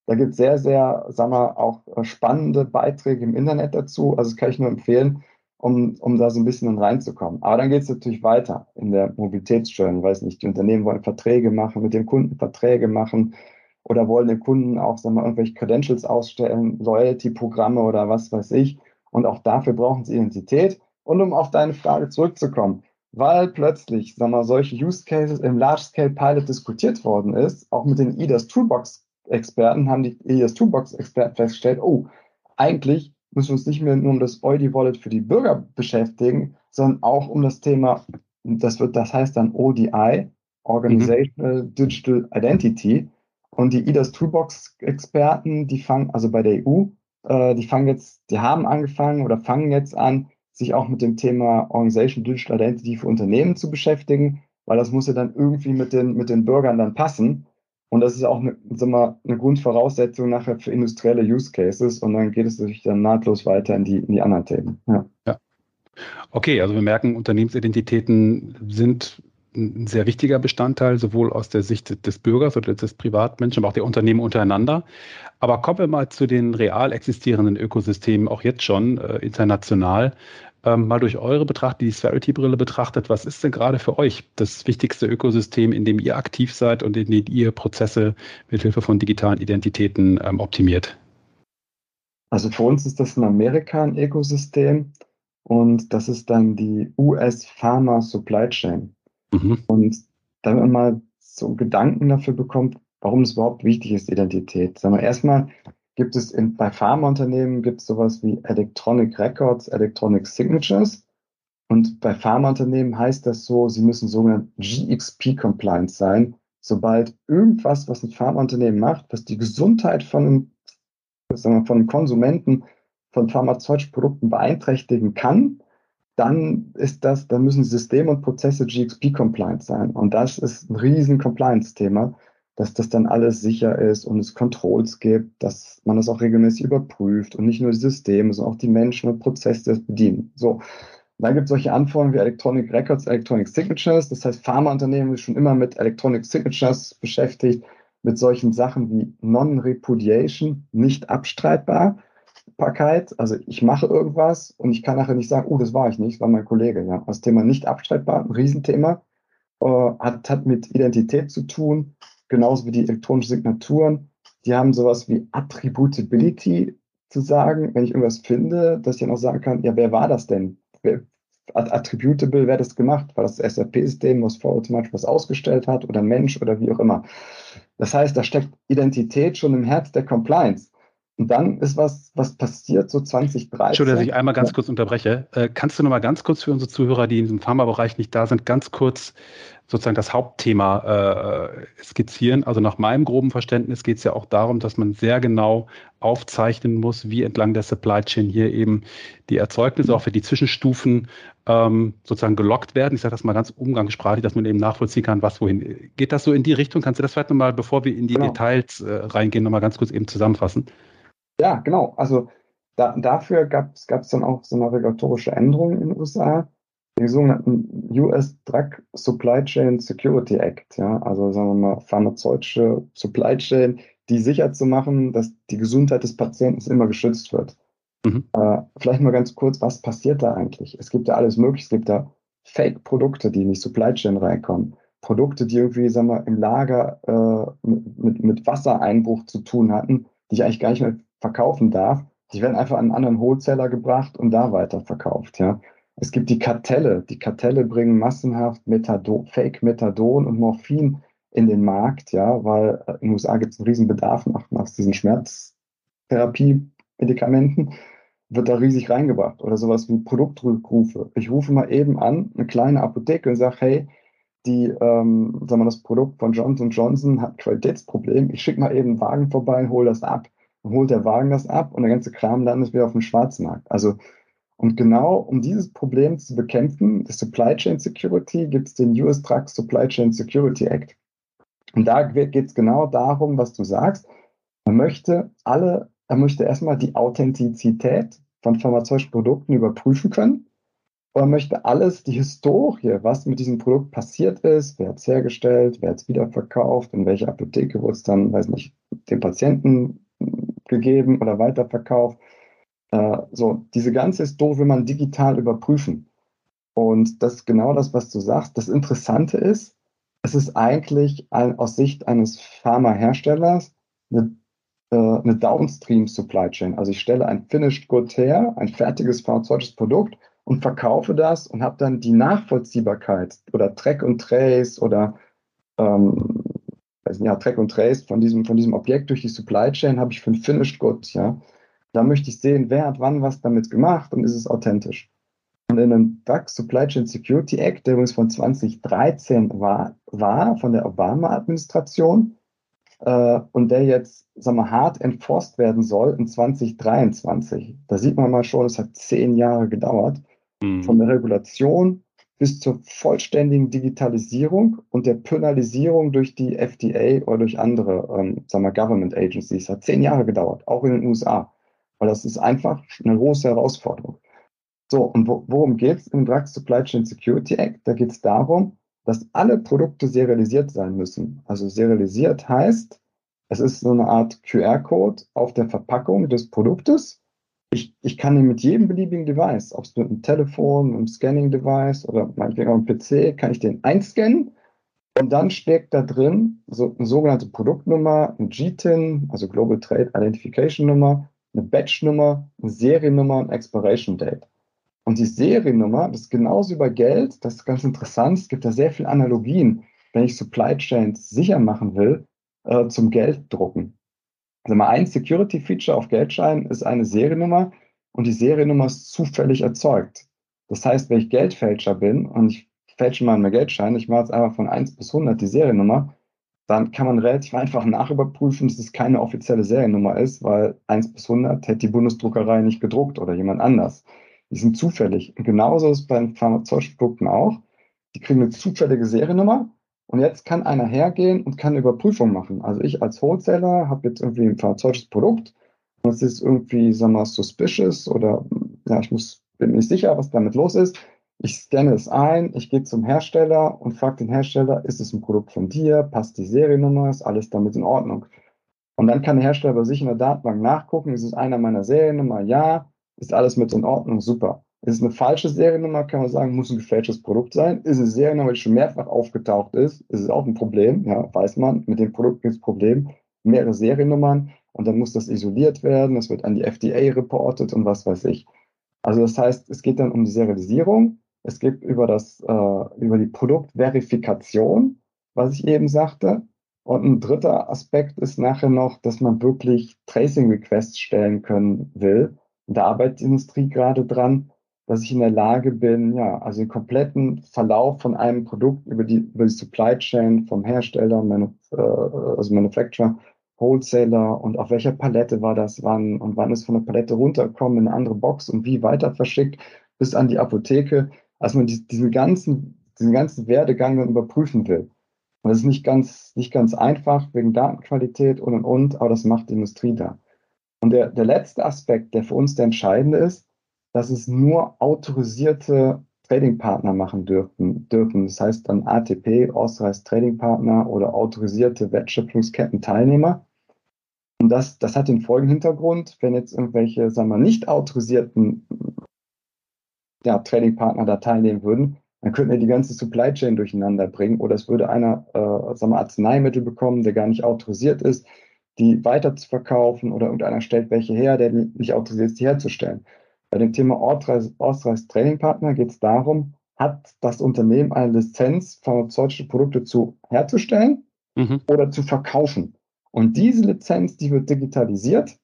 Da gibt es sehr, sehr, sagen wir, auch spannende Beiträge im Internet dazu. Also das kann ich nur empfehlen um, um da so ein bisschen reinzukommen. Aber dann geht es natürlich weiter in der Mobilitätssteuerung. Ich weiß nicht, die Unternehmen wollen Verträge machen, mit dem Kunden Verträge machen oder wollen dem Kunden auch sagen wir, irgendwelche Credentials ausstellen, Loyalty-Programme oder was weiß ich. Und auch dafür brauchen sie Identität. Und um auf deine Frage zurückzukommen, weil plötzlich sagen wir, solche Use Cases im Large-Scale Pilot diskutiert worden ist, auch mit den IDAS Toolbox Experten haben die ES2-Box-Experten festgestellt, oh, eigentlich müssen wir uns nicht mehr nur um das Eudi Wallet für die Bürger beschäftigen, sondern auch um das Thema, das wird, das heißt dann ODI, Organizational mhm. Digital Identity. Und die IDAS Toolbox Experten, die fangen, also bei der EU, äh, die fangen jetzt, die haben angefangen oder fangen jetzt an, sich auch mit dem Thema Organizational Digital Identity für Unternehmen zu beschäftigen, weil das muss ja dann irgendwie mit den, mit den Bürgern dann passen. Und das ist auch eine, sagen wir, eine Grundvoraussetzung nachher für industrielle Use Cases. Und dann geht es natürlich dann nahtlos weiter in die, in die anderen Themen. Ja. ja. Okay, also wir merken, Unternehmensidentitäten sind ein sehr wichtiger Bestandteil, sowohl aus der Sicht des Bürgers oder des Privatmenschen, aber auch der Unternehmen untereinander. Aber kommen wir mal zu den real existierenden Ökosystemen, auch jetzt schon äh, international. Ähm, mal durch eure Betrachtung, die Spherity-Brille betrachtet, was ist denn gerade für euch das wichtigste Ökosystem, in dem ihr aktiv seid und in dem ihr Prozesse mit Hilfe von digitalen Identitäten ähm, optimiert? Also für uns ist das in Amerika ein Ökosystem und das ist dann die US Pharma Supply Chain. Mhm. Und damit man mal so Gedanken dafür bekommt, warum es überhaupt wichtig ist, Identität. Sagen wir erstmal gibt es in, bei Pharmaunternehmen gibt es sowas wie Electronic Records, Electronic Signatures. Und bei Pharmaunternehmen heißt das so, sie müssen sogenannt GXP-compliant sein. Sobald irgendwas, was ein Pharmaunternehmen macht, was die Gesundheit von einem, sagen wir, von einem Konsumenten von pharmazeutischen Produkten beeinträchtigen kann, dann ist das, dann müssen Systeme und Prozesse GXP-compliant sein. Und das ist ein riesen Compliance-Thema, dass das dann alles sicher ist und es Controls gibt, dass man das auch regelmäßig überprüft und nicht nur die Systeme, sondern auch die Menschen und Prozesse das bedienen. So. dann gibt es solche Anforderungen wie Electronic Records, Electronic Signatures. Das heißt, Pharmaunternehmen ist schon immer mit Electronic Signatures beschäftigt, mit solchen Sachen wie Non-Repudiation, nicht abstreitbar. Abstreitbarkeit, also ich mache irgendwas und ich kann nachher nicht sagen, oh, das war ich nicht, war mein Kollege. Ja. Das Thema nicht abstreitbar, ein Riesenthema, äh, hat, hat mit Identität zu tun, genauso wie die elektronischen Signaturen. Die haben sowas wie Attributability zu sagen, wenn ich irgendwas finde, dass ich dann auch sagen kann, ja, wer war das denn? Wer, attributable, wer das gemacht? War das das SAP-System, was vorautomatisch was ausgestellt hat oder Mensch oder wie auch immer? Das heißt, da steckt Identität schon im Herz der Compliance. Und dann ist was, was passiert, so 2030. Entschuldigung, dass ich einmal ganz kurz unterbreche. Äh, kannst du noch mal ganz kurz für unsere Zuhörer, die in diesem Pharmabereich nicht da sind, ganz kurz sozusagen das Hauptthema äh, skizzieren? Also nach meinem groben Verständnis geht es ja auch darum, dass man sehr genau aufzeichnen muss, wie entlang der Supply Chain hier eben die Erzeugnisse, auch für die Zwischenstufen ähm, sozusagen gelockt werden. Ich sage das mal ganz umgangssprachlich, dass man eben nachvollziehen kann, was wohin. Geht das so in die Richtung? Kannst du das vielleicht nochmal, bevor wir in die genau. Details äh, reingehen, nochmal ganz kurz eben zusammenfassen? Ja, genau. Also da, dafür gab es dann auch so eine regulatorische Änderung in den USA, den sogenannten US Drug Supply Chain Security Act. Ja, also sagen wir mal pharmazeutische Supply Chain, die sicher zu machen, dass die Gesundheit des Patienten immer geschützt wird. Mhm. Äh, vielleicht mal ganz kurz, was passiert da eigentlich? Es gibt ja alles Mögliche. Es gibt da Fake-Produkte, die in die Supply Chain reinkommen. Produkte, die irgendwie, sagen wir, im Lager äh, mit, mit Wassereinbruch zu tun hatten, die ich eigentlich gar nicht mehr verkaufen darf, die werden einfach an einen anderen Wholesaler gebracht und da weiterverkauft. Ja. Es gibt die Kartelle. Die Kartelle bringen massenhaft Methadon, Fake Methadon und Morphin in den Markt, ja, weil in den USA gibt es einen riesen Bedarf nach, nach diesen Schmerztherapie-Medikamenten, wird da riesig reingebracht. Oder sowas wie Produktrückrufe. Ich rufe mal eben an, eine kleine Apotheke und sage, hey, die, ähm, sagen wir, das Produkt von Johnson Johnson hat Qualitätsproblem. Ich schicke mal eben einen Wagen vorbei und hole das ab holt der Wagen das ab und der ganze Kram landet wieder auf dem Schwarzmarkt. Also, und genau um dieses Problem zu bekämpfen, die Supply Chain Security, gibt es den US Drug Supply Chain Security Act. Und da geht es genau darum, was du sagst. Man möchte alle, er möchte erstmal die Authentizität von pharmazeutischen Produkten überprüfen können. Und er möchte alles, die Historie, was mit diesem Produkt passiert ist, wer hat es hergestellt, wer hat es wiederverkauft, in welcher Apotheke wurde es dann, weiß nicht, dem Patienten gegeben oder weiterverkauft. Äh, so, diese ganze Historie will man digital überprüfen. Und das ist genau das, was du sagst. Das Interessante ist, es ist eigentlich ein, aus Sicht eines Pharmaherstellers eine, äh, eine Downstream Supply Chain. Also ich stelle ein Finished Good her, ein fertiges pharmazeutisches Produkt und verkaufe das und habe dann die Nachvollziehbarkeit oder Track und Trace oder ähm, also, ja, Track und Trace von diesem, von diesem Objekt durch die Supply Chain habe ich für ein Finished Good, ja. Da möchte ich sehen, wer hat wann was damit gemacht und ist es authentisch. Und in dem DAX Supply Chain Security Act, der übrigens von 2013 war, war von der Obama-Administration äh, und der jetzt, sagen wir, hart enforced werden soll in 2023. Da sieht man mal schon, es hat zehn Jahre gedauert. Mhm. Von der Regulation bis zur vollständigen Digitalisierung und der Penalisierung durch die FDA oder durch andere, ähm, sagen wir, Government Agencies. Hat zehn Jahre gedauert, auch in den USA. Weil das ist einfach eine große Herausforderung. So, und wo, worum geht es im Drug Supply Chain Security Act? Da geht es darum, dass alle Produkte serialisiert sein müssen. Also serialisiert heißt, es ist so eine Art QR-Code auf der Verpackung des Produktes. Ich, ich kann mit jedem beliebigen Device, ob es mit einem Telefon, einem Scanning-Device oder meinetwegen auch einem PC, kann ich den einscannen und dann steckt da drin so eine sogenannte Produktnummer, ein GTIN, also Global Trade Identification Nummer, eine Batch-Nummer, eine Seriennummer und Expiration Date. Und die Seriennummer, das ist genauso über Geld, das ist ganz interessant, es gibt da sehr viele Analogien, wenn ich Supply Chains sicher machen will, äh, zum Gelddrucken. Also mal ein Security-Feature auf Geldscheinen ist eine Seriennummer und die Seriennummer ist zufällig erzeugt. Das heißt, wenn ich Geldfälscher bin und ich fälsche mal einen Geldschein, ich mache jetzt einfach von 1 bis 100 die Seriennummer, dann kann man relativ einfach nachüberprüfen, dass es keine offizielle Seriennummer ist, weil 1 bis 100 hätte die Bundesdruckerei nicht gedruckt oder jemand anders. Die sind zufällig. Und genauso ist es bei den pharmazeutischen Produkten auch. Die kriegen eine zufällige Seriennummer und jetzt kann einer hergehen und kann eine Überprüfung machen. Also ich als Wholesaler habe jetzt irgendwie ein pharmazeutisches Produkt und es ist irgendwie, sagen wir mal, suspicious oder ja, ich muss, bin nicht sicher, was damit los ist. Ich scanne es ein, ich gehe zum Hersteller und frage den Hersteller, ist es ein Produkt von dir, passt die Seriennummer, ist alles damit in Ordnung? Und dann kann der Hersteller bei sich in der Datenbank nachgucken, ist es einer meiner Seriennummer? Ja ist alles mit in Ordnung, super. Ist es eine falsche Seriennummer, kann man sagen, muss ein gefälschtes Produkt sein. Ist es eine Seriennummer, die schon mehrfach aufgetaucht ist, ist es auch ein Problem, ja, weiß man, mit dem Produkt gibt es Problem. Mehrere Seriennummern und dann muss das isoliert werden, das wird an die FDA reportet und was weiß ich. Also das heißt, es geht dann um die Serialisierung, es geht über, das, äh, über die Produktverifikation, was ich eben sagte. Und ein dritter Aspekt ist nachher noch, dass man wirklich Tracing Requests stellen können will in der Arbeitsindustrie gerade dran, dass ich in der Lage bin, ja, also den kompletten Verlauf von einem Produkt über die, über die Supply Chain vom Hersteller, äh, also Manufacturer, Wholesaler und auf welcher Palette war das wann und wann ist von der Palette runtergekommen in eine andere Box und wie weiter verschickt bis an die Apotheke, als man diesen ganzen, diesen ganzen Werdegang dann überprüfen will. Und das ist nicht ganz, nicht ganz einfach wegen Datenqualität und und und, aber das macht die Industrie da. Und der, der letzte Aspekt, der für uns der entscheidende ist, dass es nur autorisierte Tradingpartner machen dürfen, dürfen. Das heißt dann ATP, Authorized Trading Partner oder autorisierte Wertschöpfungsketten-Teilnehmer. Und das, das hat den folgenden Hintergrund, wenn jetzt irgendwelche, sagen wir, nicht autorisierten ja, Trading-Partner da teilnehmen würden, dann könnten wir die ganze Supply Chain durcheinander bringen oder es würde einer, äh, sagen wir, Arzneimittel bekommen, der gar nicht autorisiert ist die weiter zu verkaufen oder irgendeiner stellt welche her, der nicht autorisiert ist, die herzustellen. Bei dem Thema Authorized Training Partner geht es darum, hat das Unternehmen eine Lizenz, pharmazeutische Produkte zu herzustellen mhm. oder zu verkaufen. Und diese Lizenz, die wird digitalisiert.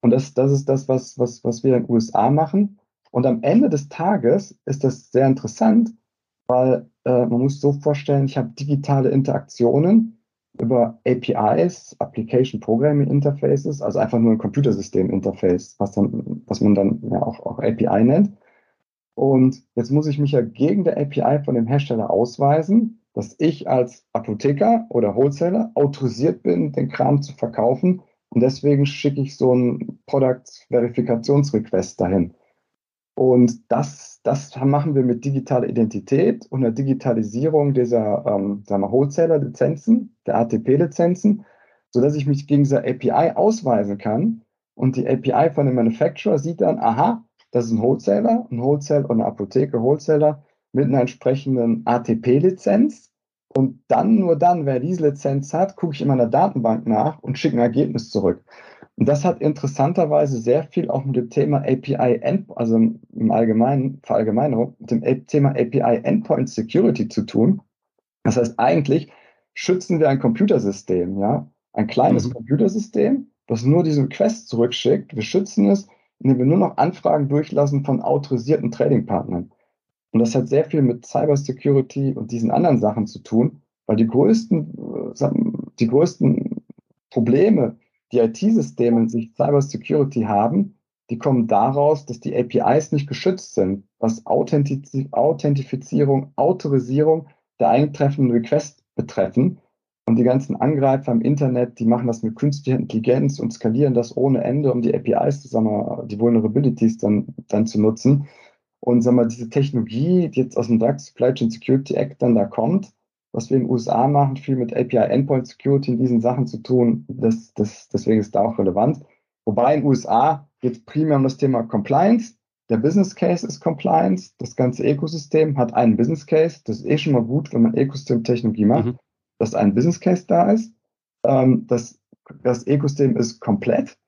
Und das, das ist das, was, was, was wir in den USA machen. Und am Ende des Tages ist das sehr interessant, weil äh, man muss so vorstellen, ich habe digitale Interaktionen über APIs, Application Programming Interfaces, also einfach nur ein Computersystem-Interface, was, dann, was man dann ja auch, auch API nennt. Und jetzt muss ich mich ja gegen der API von dem Hersteller ausweisen, dass ich als Apotheker oder Wholesaler autorisiert bin, den Kram zu verkaufen. Und deswegen schicke ich so einen Product-Verifikationsrequest dahin. Und das, das machen wir mit digitaler Identität und der Digitalisierung dieser ähm, sagen wir, Wholesaler-Lizenzen, der ATP-Lizenzen, sodass ich mich gegen diese API ausweisen kann. Und die API von dem Manufacturer sieht dann, aha, das ist ein Wholesaler, ein Wholesale und eine Apotheke Wholesaler mit einer entsprechenden ATP-Lizenz. Und dann, nur dann, wer diese Lizenz hat, gucke ich in meiner Datenbank nach und schicke ein Ergebnis zurück. Und das hat interessanterweise sehr viel auch mit dem Thema API, End, also im Allgemeinen, Verallgemeinerung, mit dem Thema API Endpoint Security zu tun. Das heißt eigentlich, schützen wir ein Computersystem, ja, ein kleines mhm. Computersystem, das nur diesen Request zurückschickt. Wir schützen es, indem wir nur noch Anfragen durchlassen von autorisierten Trading-Partnern. Und das hat sehr viel mit Cybersecurity und diesen anderen Sachen zu tun, weil die größten, äh, die größten Probleme, die IT-Systeme in sich Cybersecurity haben, die kommen daraus, dass die APIs nicht geschützt sind, was Authentiz Authentifizierung, Autorisierung der eingetreffenen Requests betreffen. Und die ganzen Angreifer im Internet, die machen das mit künstlicher Intelligenz und skalieren das ohne Ende, um die APIs, wir, die Vulnerabilities dann, dann zu nutzen. Und sagen wir, diese Technologie, die jetzt aus dem DAX Supply Chain Security Act dann da kommt, was wir in den USA machen, viel mit API Endpoint Security in diesen Sachen zu tun, das, das, deswegen ist da auch relevant. Wobei in den USA geht es primär um das Thema Compliance. Der Business Case ist Compliance. Das ganze Ökosystem hat einen Business Case. Das ist eh schon mal gut, wenn man Ökosystem-Technologie macht, mhm. dass ein Business Case da ist. Ähm, das, das Ökosystem ist komplett.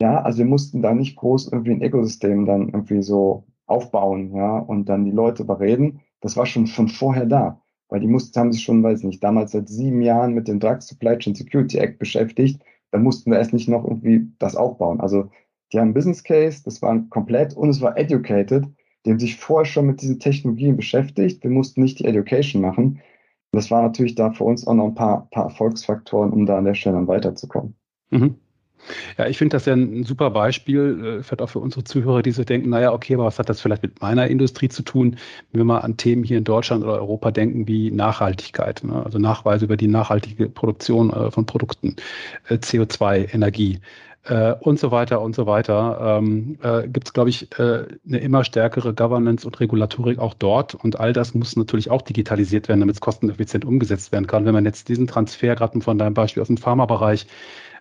Ja, also wir mussten da nicht groß irgendwie ein Ökosystem dann irgendwie so aufbauen, ja, und dann die Leute überreden. Das war schon, schon vorher da. Weil die mussten, haben sich schon, weiß nicht, damals seit sieben Jahren mit dem Drug Supply Chain Security Act beschäftigt dann mussten wir erst nicht noch irgendwie das aufbauen. Also die haben Business Case, das war komplett und es war educated. Die haben sich vorher schon mit diesen Technologien beschäftigt. Wir mussten nicht die Education machen. Und das war natürlich da für uns auch noch ein paar, paar Erfolgsfaktoren, um da an der Stelle dann weiterzukommen. Mhm. Ja, ich finde das ja ein super Beispiel, äh, vielleicht auch für unsere Zuhörer, die so denken, naja, okay, aber was hat das vielleicht mit meiner Industrie zu tun, wenn wir mal an Themen hier in Deutschland oder Europa denken wie Nachhaltigkeit, ne? also Nachweise über die nachhaltige Produktion äh, von Produkten, äh, CO2, Energie und so weiter und so weiter, ähm, äh, gibt es, glaube ich, äh, eine immer stärkere Governance und Regulatorik auch dort. Und all das muss natürlich auch digitalisiert werden, damit es kosteneffizient umgesetzt werden kann. Wenn man jetzt diesen Transfer gerade von deinem Beispiel aus dem Pharmabereich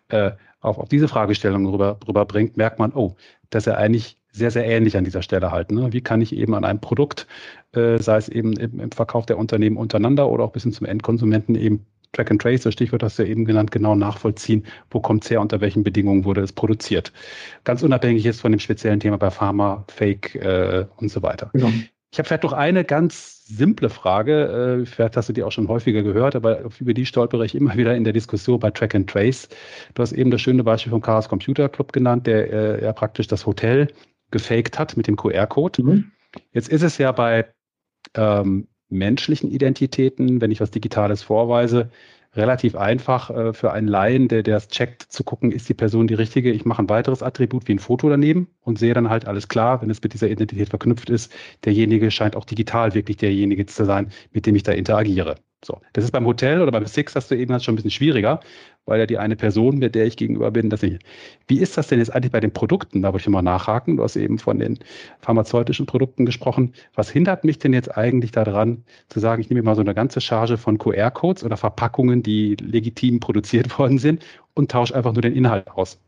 äh, auf, auf diese Fragestellung rüber, rüberbringt, merkt man, oh, dass er eigentlich sehr, sehr ähnlich an dieser Stelle halten. Ne? Wie kann ich eben an einem Produkt, äh, sei es eben im, im, Verkauf der Unternehmen untereinander oder auch bis hin zum Endkonsumenten eben Track and Trace, das Stichwort hast du ja eben genannt, genau nachvollziehen, wo kommt es her, unter welchen Bedingungen wurde es produziert. Ganz unabhängig jetzt von dem speziellen Thema bei Pharma, Fake äh, und so weiter. Genau. Ich habe vielleicht noch eine ganz simple Frage. Äh, vielleicht hast du die auch schon häufiger gehört, aber über die stolpere ich immer wieder in der Diskussion bei Track and Trace. Du hast eben das schöne Beispiel vom Chaos Computer Club genannt, der äh, ja praktisch das Hotel gefaked hat mit dem QR-Code. Mhm. Jetzt ist es ja bei ähm, menschlichen Identitäten, wenn ich was Digitales vorweise, relativ einfach äh, für einen Laien, der das checkt, zu gucken, ist die Person die richtige. Ich mache ein weiteres Attribut wie ein Foto daneben und sehe dann halt alles klar, wenn es mit dieser Identität verknüpft ist. Derjenige scheint auch digital wirklich derjenige zu sein, mit dem ich da interagiere. So, das ist beim Hotel oder beim Six hast du eben schon ein bisschen schwieriger, weil ja die eine Person, mit der ich gegenüber bin, das nicht. Wie ist das denn jetzt eigentlich bei den Produkten? Da wollte ich mal nachhaken. Du hast eben von den pharmazeutischen Produkten gesprochen. Was hindert mich denn jetzt eigentlich daran, zu sagen, ich nehme mal so eine ganze Charge von QR-Codes oder Verpackungen, die legitim produziert worden sind und tausche einfach nur den Inhalt aus?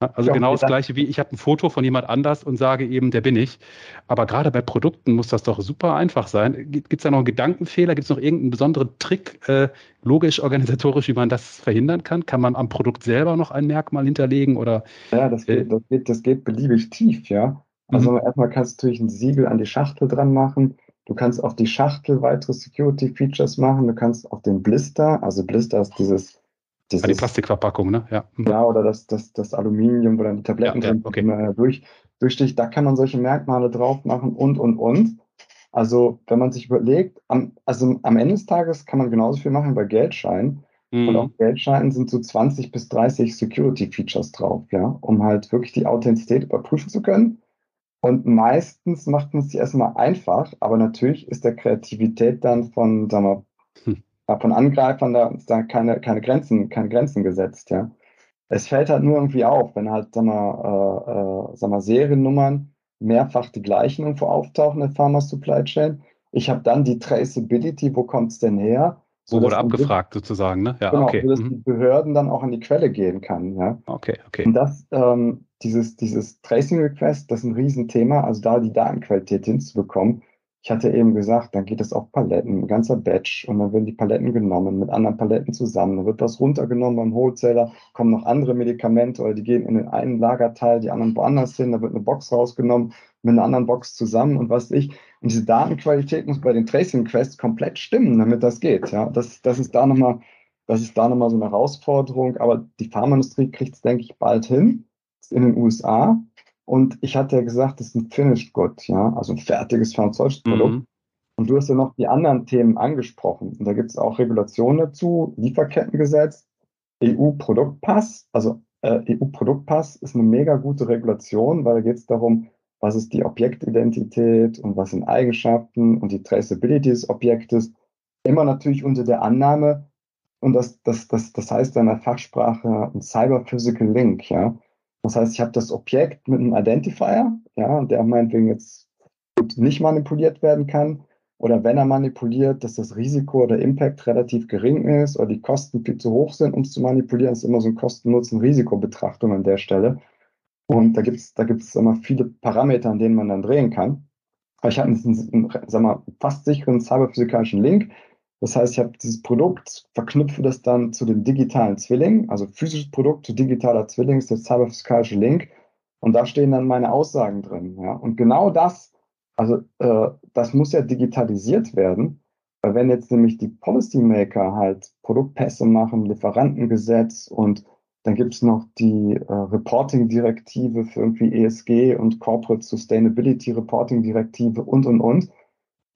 Also ja, genau das gleiche wie ich habe ein Foto von jemand anders und sage eben, der bin ich. Aber gerade bei Produkten muss das doch super einfach sein. Gibt es da noch einen Gedankenfehler? Gibt es noch irgendeinen besonderen Trick, äh, logisch, organisatorisch, wie man das verhindern kann? Kann man am Produkt selber noch ein Merkmal hinterlegen? Oder, ja, das geht, äh, das geht, das geht beliebig tief, ja. Also mhm. erstmal kannst du natürlich ein Siegel an die Schachtel dran machen. Du kannst auf die Schachtel weitere Security-Features machen. Du kannst auf den Blister, also Blister ist dieses das die Plastikverpackung, ne? Ja. Mhm. Ja, oder das, das, das Aluminium, wo dann die Tabletten ja, ja, okay. durch, durchsticht, da kann man solche Merkmale drauf machen und, und, und. Also, wenn man sich überlegt, am, also am Ende des Tages kann man genauso viel machen bei Geldscheinen. Mhm. Und auf Geldscheinen sind so 20 bis 30 Security-Features drauf, ja, um halt wirklich die Authentizität überprüfen zu können. Und meistens macht man es sich erstmal einfach, aber natürlich ist der Kreativität dann von, sagen wir, von Angreifern da, da keine, keine Grenzen, keine Grenzen gesetzt, ja. Es fällt halt nur irgendwie auf, wenn halt, sag mal, äh, äh, sag mal Seriennummern mehrfach die gleichen irgendwo auftauchen in der Pharma Supply Chain. Ich habe dann die Traceability, wo kommt es denn her? So wurde abgefragt sozusagen, ne? Ja, genau, okay. Sodass mhm. die Behörden dann auch an die Quelle gehen kann, ja. Okay, okay. Und das, ähm, dieses, dieses Tracing Request, das ist ein Riesenthema, also da die Datenqualität hinzubekommen. Ich hatte eben gesagt, dann geht es auf Paletten, ein ganzer Batch und dann werden die Paletten genommen mit anderen Paletten zusammen. Dann wird was runtergenommen beim Wholesaler, kommen noch andere Medikamente oder die gehen in den einen Lagerteil, die anderen woanders hin, da wird eine Box rausgenommen mit einer anderen Box zusammen und was ich. Und diese Datenqualität muss bei den Tracing Quests komplett stimmen, damit das geht. Ja, das, das ist da nochmal, das ist da nochmal so eine Herausforderung. Aber die Pharmaindustrie kriegt es, denke ich, bald hin in den USA. Und ich hatte ja gesagt, das ist ein Finished Good, ja, also ein fertiges pharmazeutisches Produkt. Mhm. Und du hast ja noch die anderen Themen angesprochen. Und da gibt es auch Regulationen dazu, Lieferkettengesetz, EU-Produktpass. Also äh, EU-Produktpass ist eine mega gute Regulation, weil da geht es darum, was ist die Objektidentität und was sind Eigenschaften und die Traceability des Objektes. Immer natürlich unter der Annahme, und das, das, das, das heißt in der Fachsprache ein Cyber-Physical Link, ja. Das heißt, ich habe das Objekt mit einem Identifier, ja, der meinetwegen jetzt nicht manipuliert werden kann. Oder wenn er manipuliert, dass das Risiko oder Impact relativ gering ist oder die Kosten viel zu hoch sind, um es zu manipulieren, das ist immer so ein Kosten-Nutzen-Risikobetrachtung an der Stelle. Und da gibt es da gibt's immer viele Parameter, an denen man dann drehen kann. Aber ich habe einen, einen, sag mal, fast sicheren cyberphysikalischen Link, das heißt, ich habe dieses Produkt, verknüpfe das dann zu dem digitalen Zwilling, also physisches Produkt zu digitaler Zwilling ist der cyberphysikalische Link. Und da stehen dann meine Aussagen drin. Ja? Und genau das, also äh, das muss ja digitalisiert werden. Weil wenn jetzt nämlich die Policymaker halt Produktpässe machen, Lieferantengesetz und dann gibt es noch die äh, Reporting-Direktive für irgendwie ESG und Corporate Sustainability Reporting-Direktive und, und, und.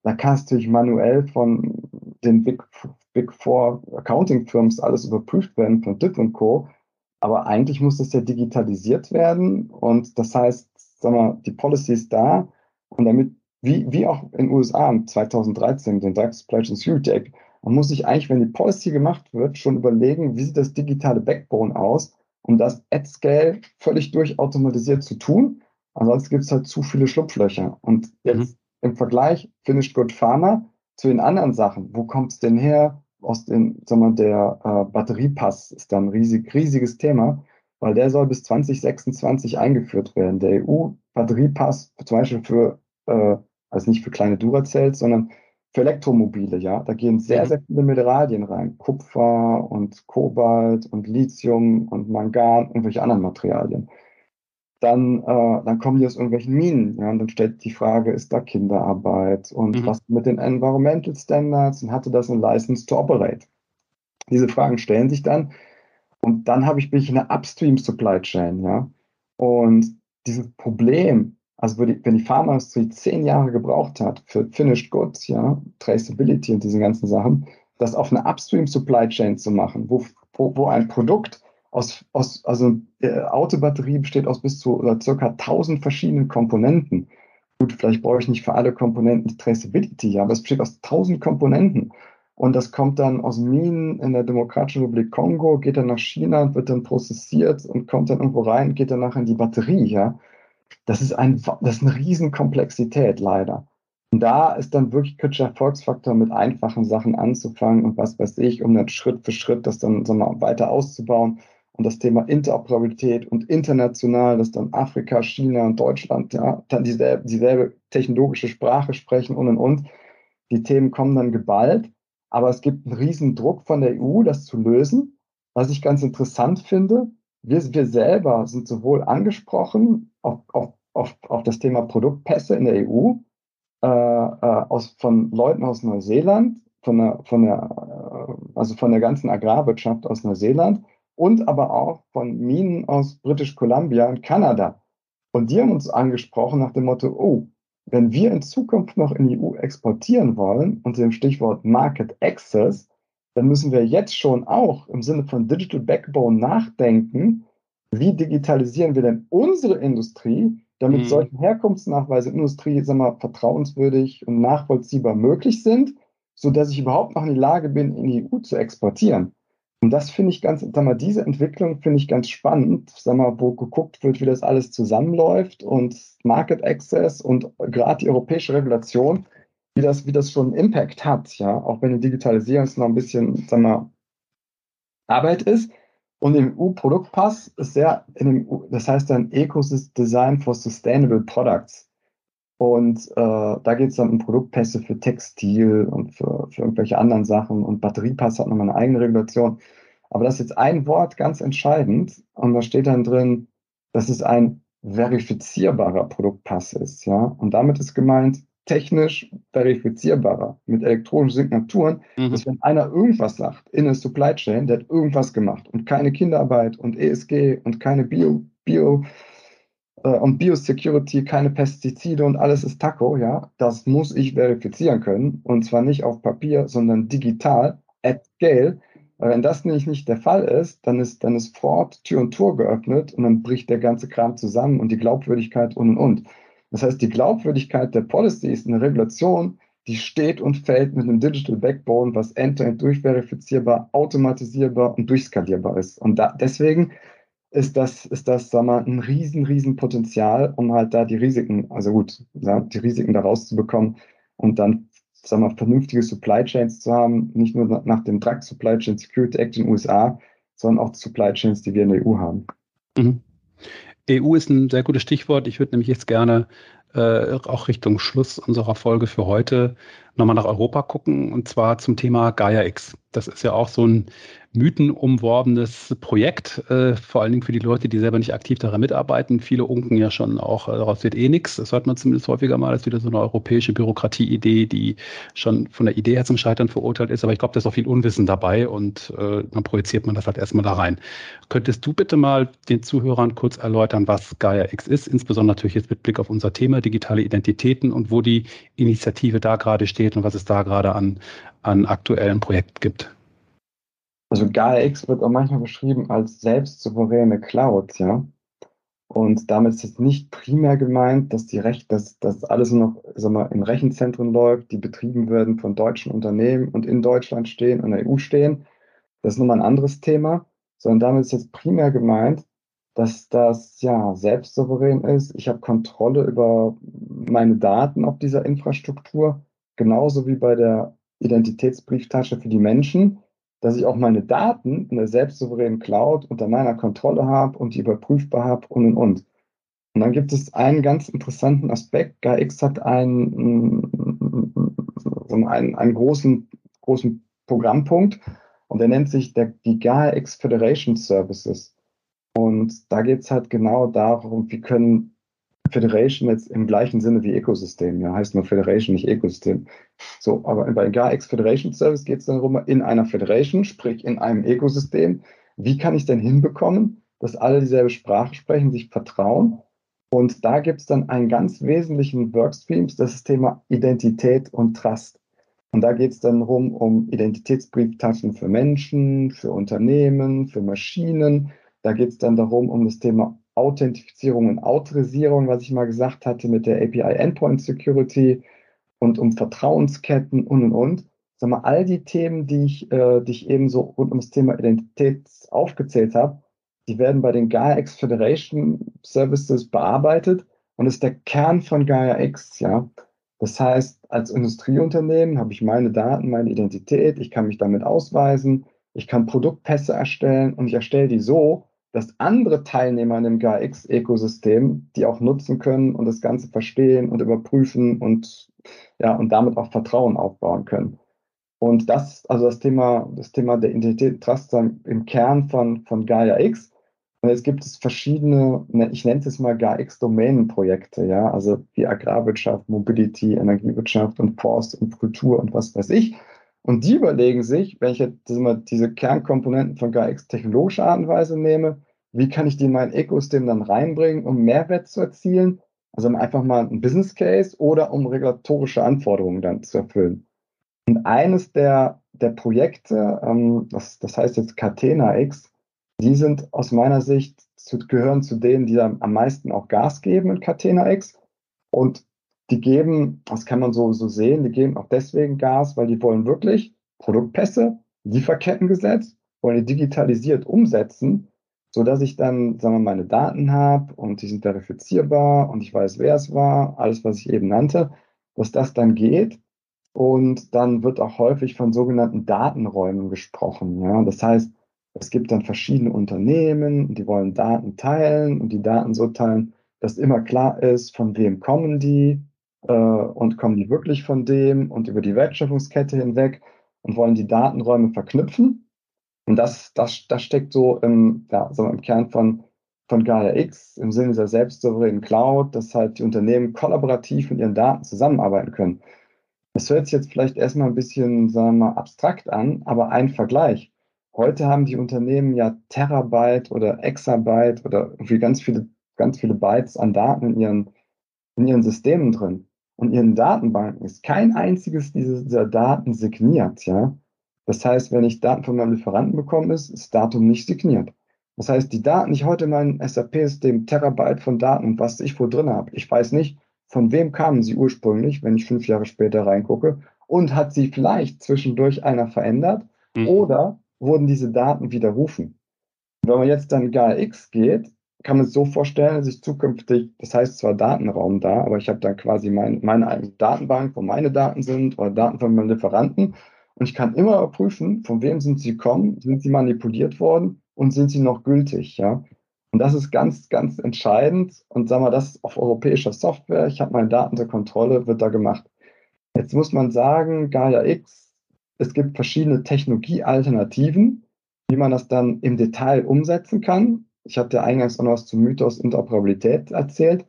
Da kannst du dich manuell von den Big, Big Four Accounting Firms alles überprüft werden von DIP und Co. Aber eigentlich muss das ja digitalisiert werden und das heißt, sag mal, die Policy ist da und damit, wie, wie auch in den USA 2013 den Direct Supply Chain Security Act, man muss sich eigentlich, wenn die Policy gemacht wird, schon überlegen, wie sieht das digitale Backbone aus, um das at scale völlig durchautomatisiert zu tun. Ansonsten gibt es halt zu viele Schlupflöcher. Und jetzt mhm. Im Vergleich Finished Good Pharma zu den anderen Sachen, wo kommt es denn her? Aus den, sagen wir, der äh, Batteriepass ist dann ein riesig, riesiges Thema, weil der soll bis 2026 eingeführt werden. Der EU-Batteriepass, zum Beispiel für, äh, also nicht für kleine Duracells, sondern für Elektromobile, ja. Da gehen sehr, mhm. sehr viele Mineralien rein. Kupfer und Kobalt und Lithium und Mangan und welche anderen Materialien dann, äh, dann kommen die aus irgendwelchen Minen. Ja, und dann stellt die Frage, ist da Kinderarbeit und mhm. was mit den Environmental Standards und hatte das ein License to Operate? Diese Fragen stellen sich dann. Und dann habe ich, bin ich in der Upstream Supply Chain, ja. Und dieses Problem, also wenn die, wenn die Pharmaindustrie zehn Jahre gebraucht hat für Finished Goods, ja, Traceability und diese ganzen Sachen, das auf eine Upstream Supply Chain zu machen, wo, wo, wo ein Produkt aus, aus also äh, Autobatterie besteht aus bis zu oder circa 1000 verschiedenen Komponenten. Gut, vielleicht brauche ich nicht für alle Komponenten die Traceability, aber es besteht aus 1000 Komponenten. Und das kommt dann aus Minen in der Demokratischen Republik Kongo, geht dann nach China, wird dann prozessiert und kommt dann irgendwo rein, geht dann nachher in die Batterie, ja. Das ist ein, das ist eine Riesenkomplexität, leider. Und da ist dann wirklich kritischer Erfolgsfaktor, mit einfachen Sachen anzufangen und was weiß ich, um dann Schritt für Schritt das dann so mal weiter auszubauen und das Thema Interoperabilität und international, dass dann Afrika, China und Deutschland ja, dann dieselbe, dieselbe technologische Sprache sprechen und und und. Die Themen kommen dann geballt, aber es gibt einen riesen Druck von der EU, das zu lösen. Was ich ganz interessant finde, wir, wir selber sind sowohl angesprochen auf, auf, auf, auf das Thema Produktpässe in der EU, äh, äh, aus, von Leuten aus Neuseeland, von der, von der, äh, also von der ganzen Agrarwirtschaft aus Neuseeland, und aber auch von Minen aus British Columbia und Kanada. Und die haben uns angesprochen nach dem Motto, oh, wenn wir in Zukunft noch in die EU exportieren wollen, unter dem Stichwort Market Access, dann müssen wir jetzt schon auch im Sinne von Digital Backbone nachdenken, wie digitalisieren wir denn unsere Industrie, damit mhm. solche Herkunftsnachweise in Industrie sagen wir, vertrauenswürdig und nachvollziehbar möglich sind, sodass ich überhaupt noch in die Lage bin, in die EU zu exportieren. Und das finde ich ganz, sag mal, diese Entwicklung finde ich ganz spannend, sag mal, wo geguckt wird, wie das alles zusammenläuft und Market Access und gerade die europäische Regulation, wie das, wie das schon einen Impact hat, ja, auch wenn die Digitalisierung noch ein bisschen, sag mal, Arbeit ist. Und im EU-Produktpass ist sehr, in dem, das heißt dann Ecosystem Design for Sustainable Products. Und äh, da geht es dann um Produktpässe für Textil und für, für irgendwelche anderen Sachen. Und Batteriepass hat nochmal eine eigene Regulation. Aber das ist jetzt ein Wort ganz entscheidend. Und da steht dann drin, dass es ein verifizierbarer Produktpass ist. Ja? Und damit ist gemeint, technisch verifizierbarer mit elektronischen Signaturen, mhm. dass wenn einer irgendwas sagt in der Supply Chain, der hat irgendwas gemacht und keine Kinderarbeit und ESG und keine Bio, Bio und Biosecurity, keine Pestizide und alles ist Taco, ja, das muss ich verifizieren können und zwar nicht auf Papier, sondern digital at scale. Wenn das nämlich nicht der Fall ist, dann ist, dann ist Ford Tür und Tor geöffnet und dann bricht der ganze Kram zusammen und die Glaubwürdigkeit und und und. Das heißt, die Glaubwürdigkeit der Policy ist eine Regulation, die steht und fällt mit einem Digital Backbone, was end-to-end durchverifizierbar, automatisierbar und durchskalierbar ist. Und da, deswegen ist das, ist das, sag mal, ein riesen, riesen Potenzial, um halt da die Risiken, also gut, die Risiken da rauszubekommen und dann, sag mal, vernünftige Supply Chains zu haben, nicht nur nach dem Drug Supply Chain Security Act in den USA, sondern auch Supply Chains, die wir in der EU haben. Mhm. EU ist ein sehr gutes Stichwort. Ich würde nämlich jetzt gerne äh, auch Richtung Schluss unserer Folge für heute nochmal nach Europa gucken und zwar zum Thema Gaia X. Das ist ja auch so ein mythenumworbenes Projekt, äh, vor allen Dingen für die Leute, die selber nicht aktiv daran mitarbeiten. Viele unken ja schon auch, äh, daraus wird eh nichts. Das hört man zumindest häufiger mal, das ist wieder so eine europäische Bürokratie-Idee, die schon von der Idee her zum Scheitern verurteilt ist. Aber ich glaube, da ist auch viel Unwissen dabei und äh, dann projiziert man das halt erstmal da rein. Könntest du bitte mal den Zuhörern kurz erläutern, was Gaia X ist, insbesondere natürlich jetzt mit Blick auf unser Thema digitale Identitäten und wo die Initiative da gerade steht und was es da gerade an, an aktuellen Projekten gibt? Also GAIA-X wird auch manchmal beschrieben als selbstsouveräne Cloud, ja. Und damit ist jetzt nicht primär gemeint, dass die Recht, dass, dass alles noch sag mal, in Rechenzentren läuft, die betrieben werden von deutschen Unternehmen und in Deutschland stehen und in der EU stehen. Das ist nochmal ein anderes Thema, sondern damit ist jetzt primär gemeint, dass das ja selbstsouverän ist. Ich habe Kontrolle über meine Daten auf dieser Infrastruktur, genauso wie bei der Identitätsbrieftasche für die Menschen dass ich auch meine Daten in der selbstsouveränen Cloud unter meiner Kontrolle habe und die überprüfbar habe und und und. Und dann gibt es einen ganz interessanten Aspekt. GAIX hat einen, einen, einen großen, großen Programmpunkt und der nennt sich der, die GAIX Federation Services. Und da geht es halt genau darum, wie können Federation jetzt im gleichen Sinne wie Ecosystem, ja, heißt nur Federation, nicht Ecosystem. So, aber bei GAIX Federation Service geht es darum, in einer Federation, sprich in einem Ökosystem, wie kann ich denn hinbekommen, dass alle dieselbe Sprache sprechen, sich vertrauen? Und da gibt es dann einen ganz wesentlichen Workstreams, das ist das Thema Identität und Trust. Und da geht es dann rum um Identitätsbrieftaschen für Menschen, für Unternehmen, für Maschinen. Da geht es dann darum, um das Thema Authentifizierung und Autorisierung, was ich mal gesagt hatte mit der API Endpoint Security und um Vertrauensketten und und und. Sag mal, all die Themen, die ich, äh, die ich eben so rund um das Thema Identität aufgezählt habe, die werden bei den Gaia X Federation Services bearbeitet und ist der Kern von Gaia X, ja. Das heißt, als Industrieunternehmen habe ich meine Daten, meine Identität, ich kann mich damit ausweisen, ich kann Produktpässe erstellen und ich erstelle die so, dass andere Teilnehmer in dem GAX-Ökosystem die auch nutzen können und das Ganze verstehen und überprüfen und ja, und damit auch Vertrauen aufbauen können. Und das, also das Thema, das Thema der Identität Trust im Kern von, von Gaia X. Und jetzt gibt es verschiedene, ne, ich nenne es mal Gaia X-Domänenprojekte, ja, also wie Agrarwirtschaft, Mobility, Energiewirtschaft und Forst und Kultur und was weiß ich. Und die überlegen sich, wenn ich jetzt diese Kernkomponenten von GAIX technologischer Art und Weise nehme, wie kann ich die in mein Ökosystem dann reinbringen, um Mehrwert zu erzielen? Also einfach mal ein Business Case oder um regulatorische Anforderungen dann zu erfüllen. Und eines der, der Projekte, ähm, das, das heißt jetzt Catena X, die sind aus meiner Sicht zu, gehören zu denen, die am meisten auch Gas geben in Catena X. Und die geben, das kann man so, so sehen, die geben auch deswegen Gas, weil die wollen wirklich Produktpässe, Lieferkettengesetz, wollen die digitalisiert umsetzen, so dass ich dann, sagen wir mal, meine Daten habe und die sind verifizierbar und ich weiß, wer es war, alles, was ich eben nannte, dass das dann geht. Und dann wird auch häufig von sogenannten Datenräumen gesprochen. Ja? Das heißt, es gibt dann verschiedene Unternehmen, die wollen Daten teilen und die Daten so teilen, dass immer klar ist, von wem kommen die, äh, und kommen die wirklich von dem und über die Wertschöpfungskette hinweg und wollen die Datenräume verknüpfen. Und das, das, das steckt so im, ja, so im Kern von, von Gaia X im Sinne der selbstsouveränen Cloud, dass halt die Unternehmen kollaborativ mit ihren Daten zusammenarbeiten können. Das hört sich jetzt vielleicht erstmal ein bisschen, sagen wir mal, abstrakt an, aber ein Vergleich. Heute haben die Unternehmen ja Terabyte oder Exabyte oder irgendwie ganz viele, ganz viele Bytes an Daten in ihren, in ihren Systemen drin. Und ihren Datenbanken ist kein einziges dieser Daten signiert, ja. Das heißt, wenn ich Daten von meinem Lieferanten bekomme, ist das Datum nicht signiert. Das heißt, die Daten, die ich heute in meinem SAP-System Terabyte von Daten, was ich wo drin habe, ich weiß nicht, von wem kamen sie ursprünglich, wenn ich fünf Jahre später reingucke, und hat sie vielleicht zwischendurch einer verändert mhm. oder wurden diese Daten widerrufen. Wenn man jetzt dann GAIA-X geht, kann man es so vorstellen, dass ich zukünftig, das heißt zwar Datenraum da, aber ich habe dann quasi mein, meine eigene Datenbank, wo meine Daten sind oder Daten von meinen Lieferanten und ich kann immer überprüfen, von wem sind sie gekommen, sind sie manipuliert worden und sind sie noch gültig, ja. Und das ist ganz, ganz entscheidend. Und sagen wir, das auf europäischer Software. Ich habe meine Daten zur Kontrolle, wird da gemacht. Jetzt muss man sagen, Gaia X, es gibt verschiedene Technologiealternativen, wie man das dann im Detail umsetzen kann. Ich hatte eingangs auch noch was zum Mythos Interoperabilität erzählt.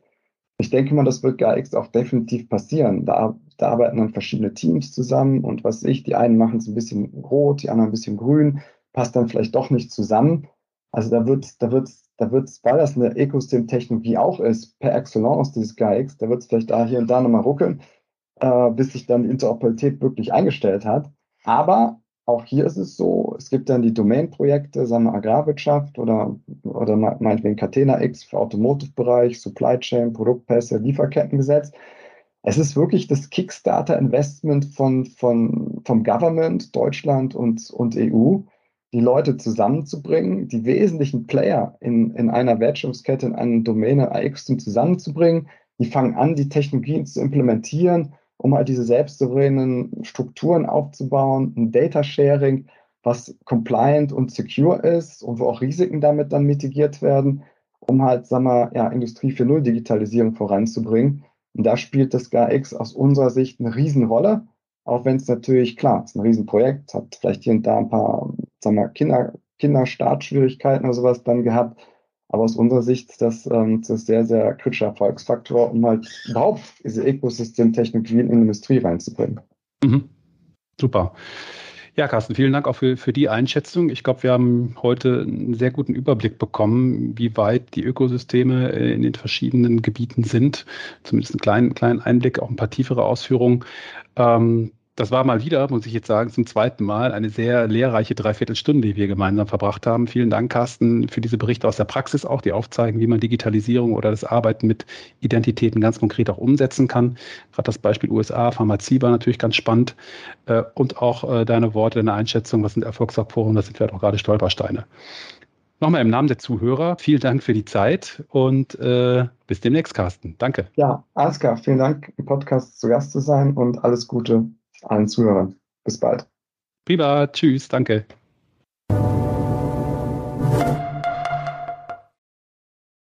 Ich denke mal, das wird Gaia X auch definitiv passieren. Da, da arbeiten dann verschiedene Teams zusammen und was ich, die einen machen es ein bisschen rot, die anderen ein bisschen grün, passt dann vielleicht doch nicht zusammen. Also da wird, da wird, da wird, weil das eine Ökosystemtechnologie auch ist, per excellence, dieses GAIX, da wird es vielleicht da hier und da nochmal ruckeln, äh, bis sich dann die Interoperabilität wirklich eingestellt hat. Aber auch hier ist es so, es gibt dann die Domain-Projekte, sagen wir Agrarwirtschaft oder, oder meinetwegen Catena X für Automotive-Bereich, Supply Chain, Produktpässe, Lieferkettengesetz. Es ist wirklich das Kickstarter-Investment von, von, vom Government, Deutschland und, und EU, die Leute zusammenzubringen, die wesentlichen Player in, in einer Wertschöpfungskette, in einer Domäne AX zusammenzubringen. Die fangen an, die Technologien zu implementieren, um halt diese selbstsouveränen Strukturen aufzubauen, ein Data Sharing, was compliant und secure ist und wo auch Risiken damit dann mitigiert werden, um halt, sagen wir, ja, Industrie 4.0 Digitalisierung voranzubringen. Und da spielt das GAX aus unserer Sicht eine Riesenrolle. Auch wenn es natürlich, klar, es ist ein Riesenprojekt, hat vielleicht hier und da ein paar sagen wir, Kinder, Kinderstartschwierigkeiten oder sowas dann gehabt. Aber aus unserer Sicht ist das, ähm, das sehr, sehr kritischer Erfolgsfaktor, um halt überhaupt diese Ökosystemtechnologien in die Industrie reinzubringen. Mhm. Super. Ja, Carsten, vielen Dank auch für, für die Einschätzung. Ich glaube, wir haben heute einen sehr guten Überblick bekommen, wie weit die Ökosysteme in den verschiedenen Gebieten sind. Zumindest einen kleinen, kleinen Einblick, auch ein paar tiefere Ausführungen. Ähm, das war mal wieder, muss ich jetzt sagen, zum zweiten Mal eine sehr lehrreiche Dreiviertelstunde, die wir gemeinsam verbracht haben. Vielen Dank, Carsten, für diese Berichte aus der Praxis auch, die aufzeigen, wie man Digitalisierung oder das Arbeiten mit Identitäten ganz konkret auch umsetzen kann. Gerade das Beispiel USA, Pharmazie war natürlich ganz spannend. Äh, und auch äh, deine Worte, deine Einschätzung, was sind Erfolgsfaktoren, das sind vielleicht auch gerade Stolpersteine. Nochmal im Namen der Zuhörer, vielen Dank für die Zeit und äh, bis demnächst, Carsten. Danke. Ja, alles. Vielen Dank, im Podcast zu Gast zu sein und alles Gute allen Zuhörern. Bis bald. Prima, tschüss, danke.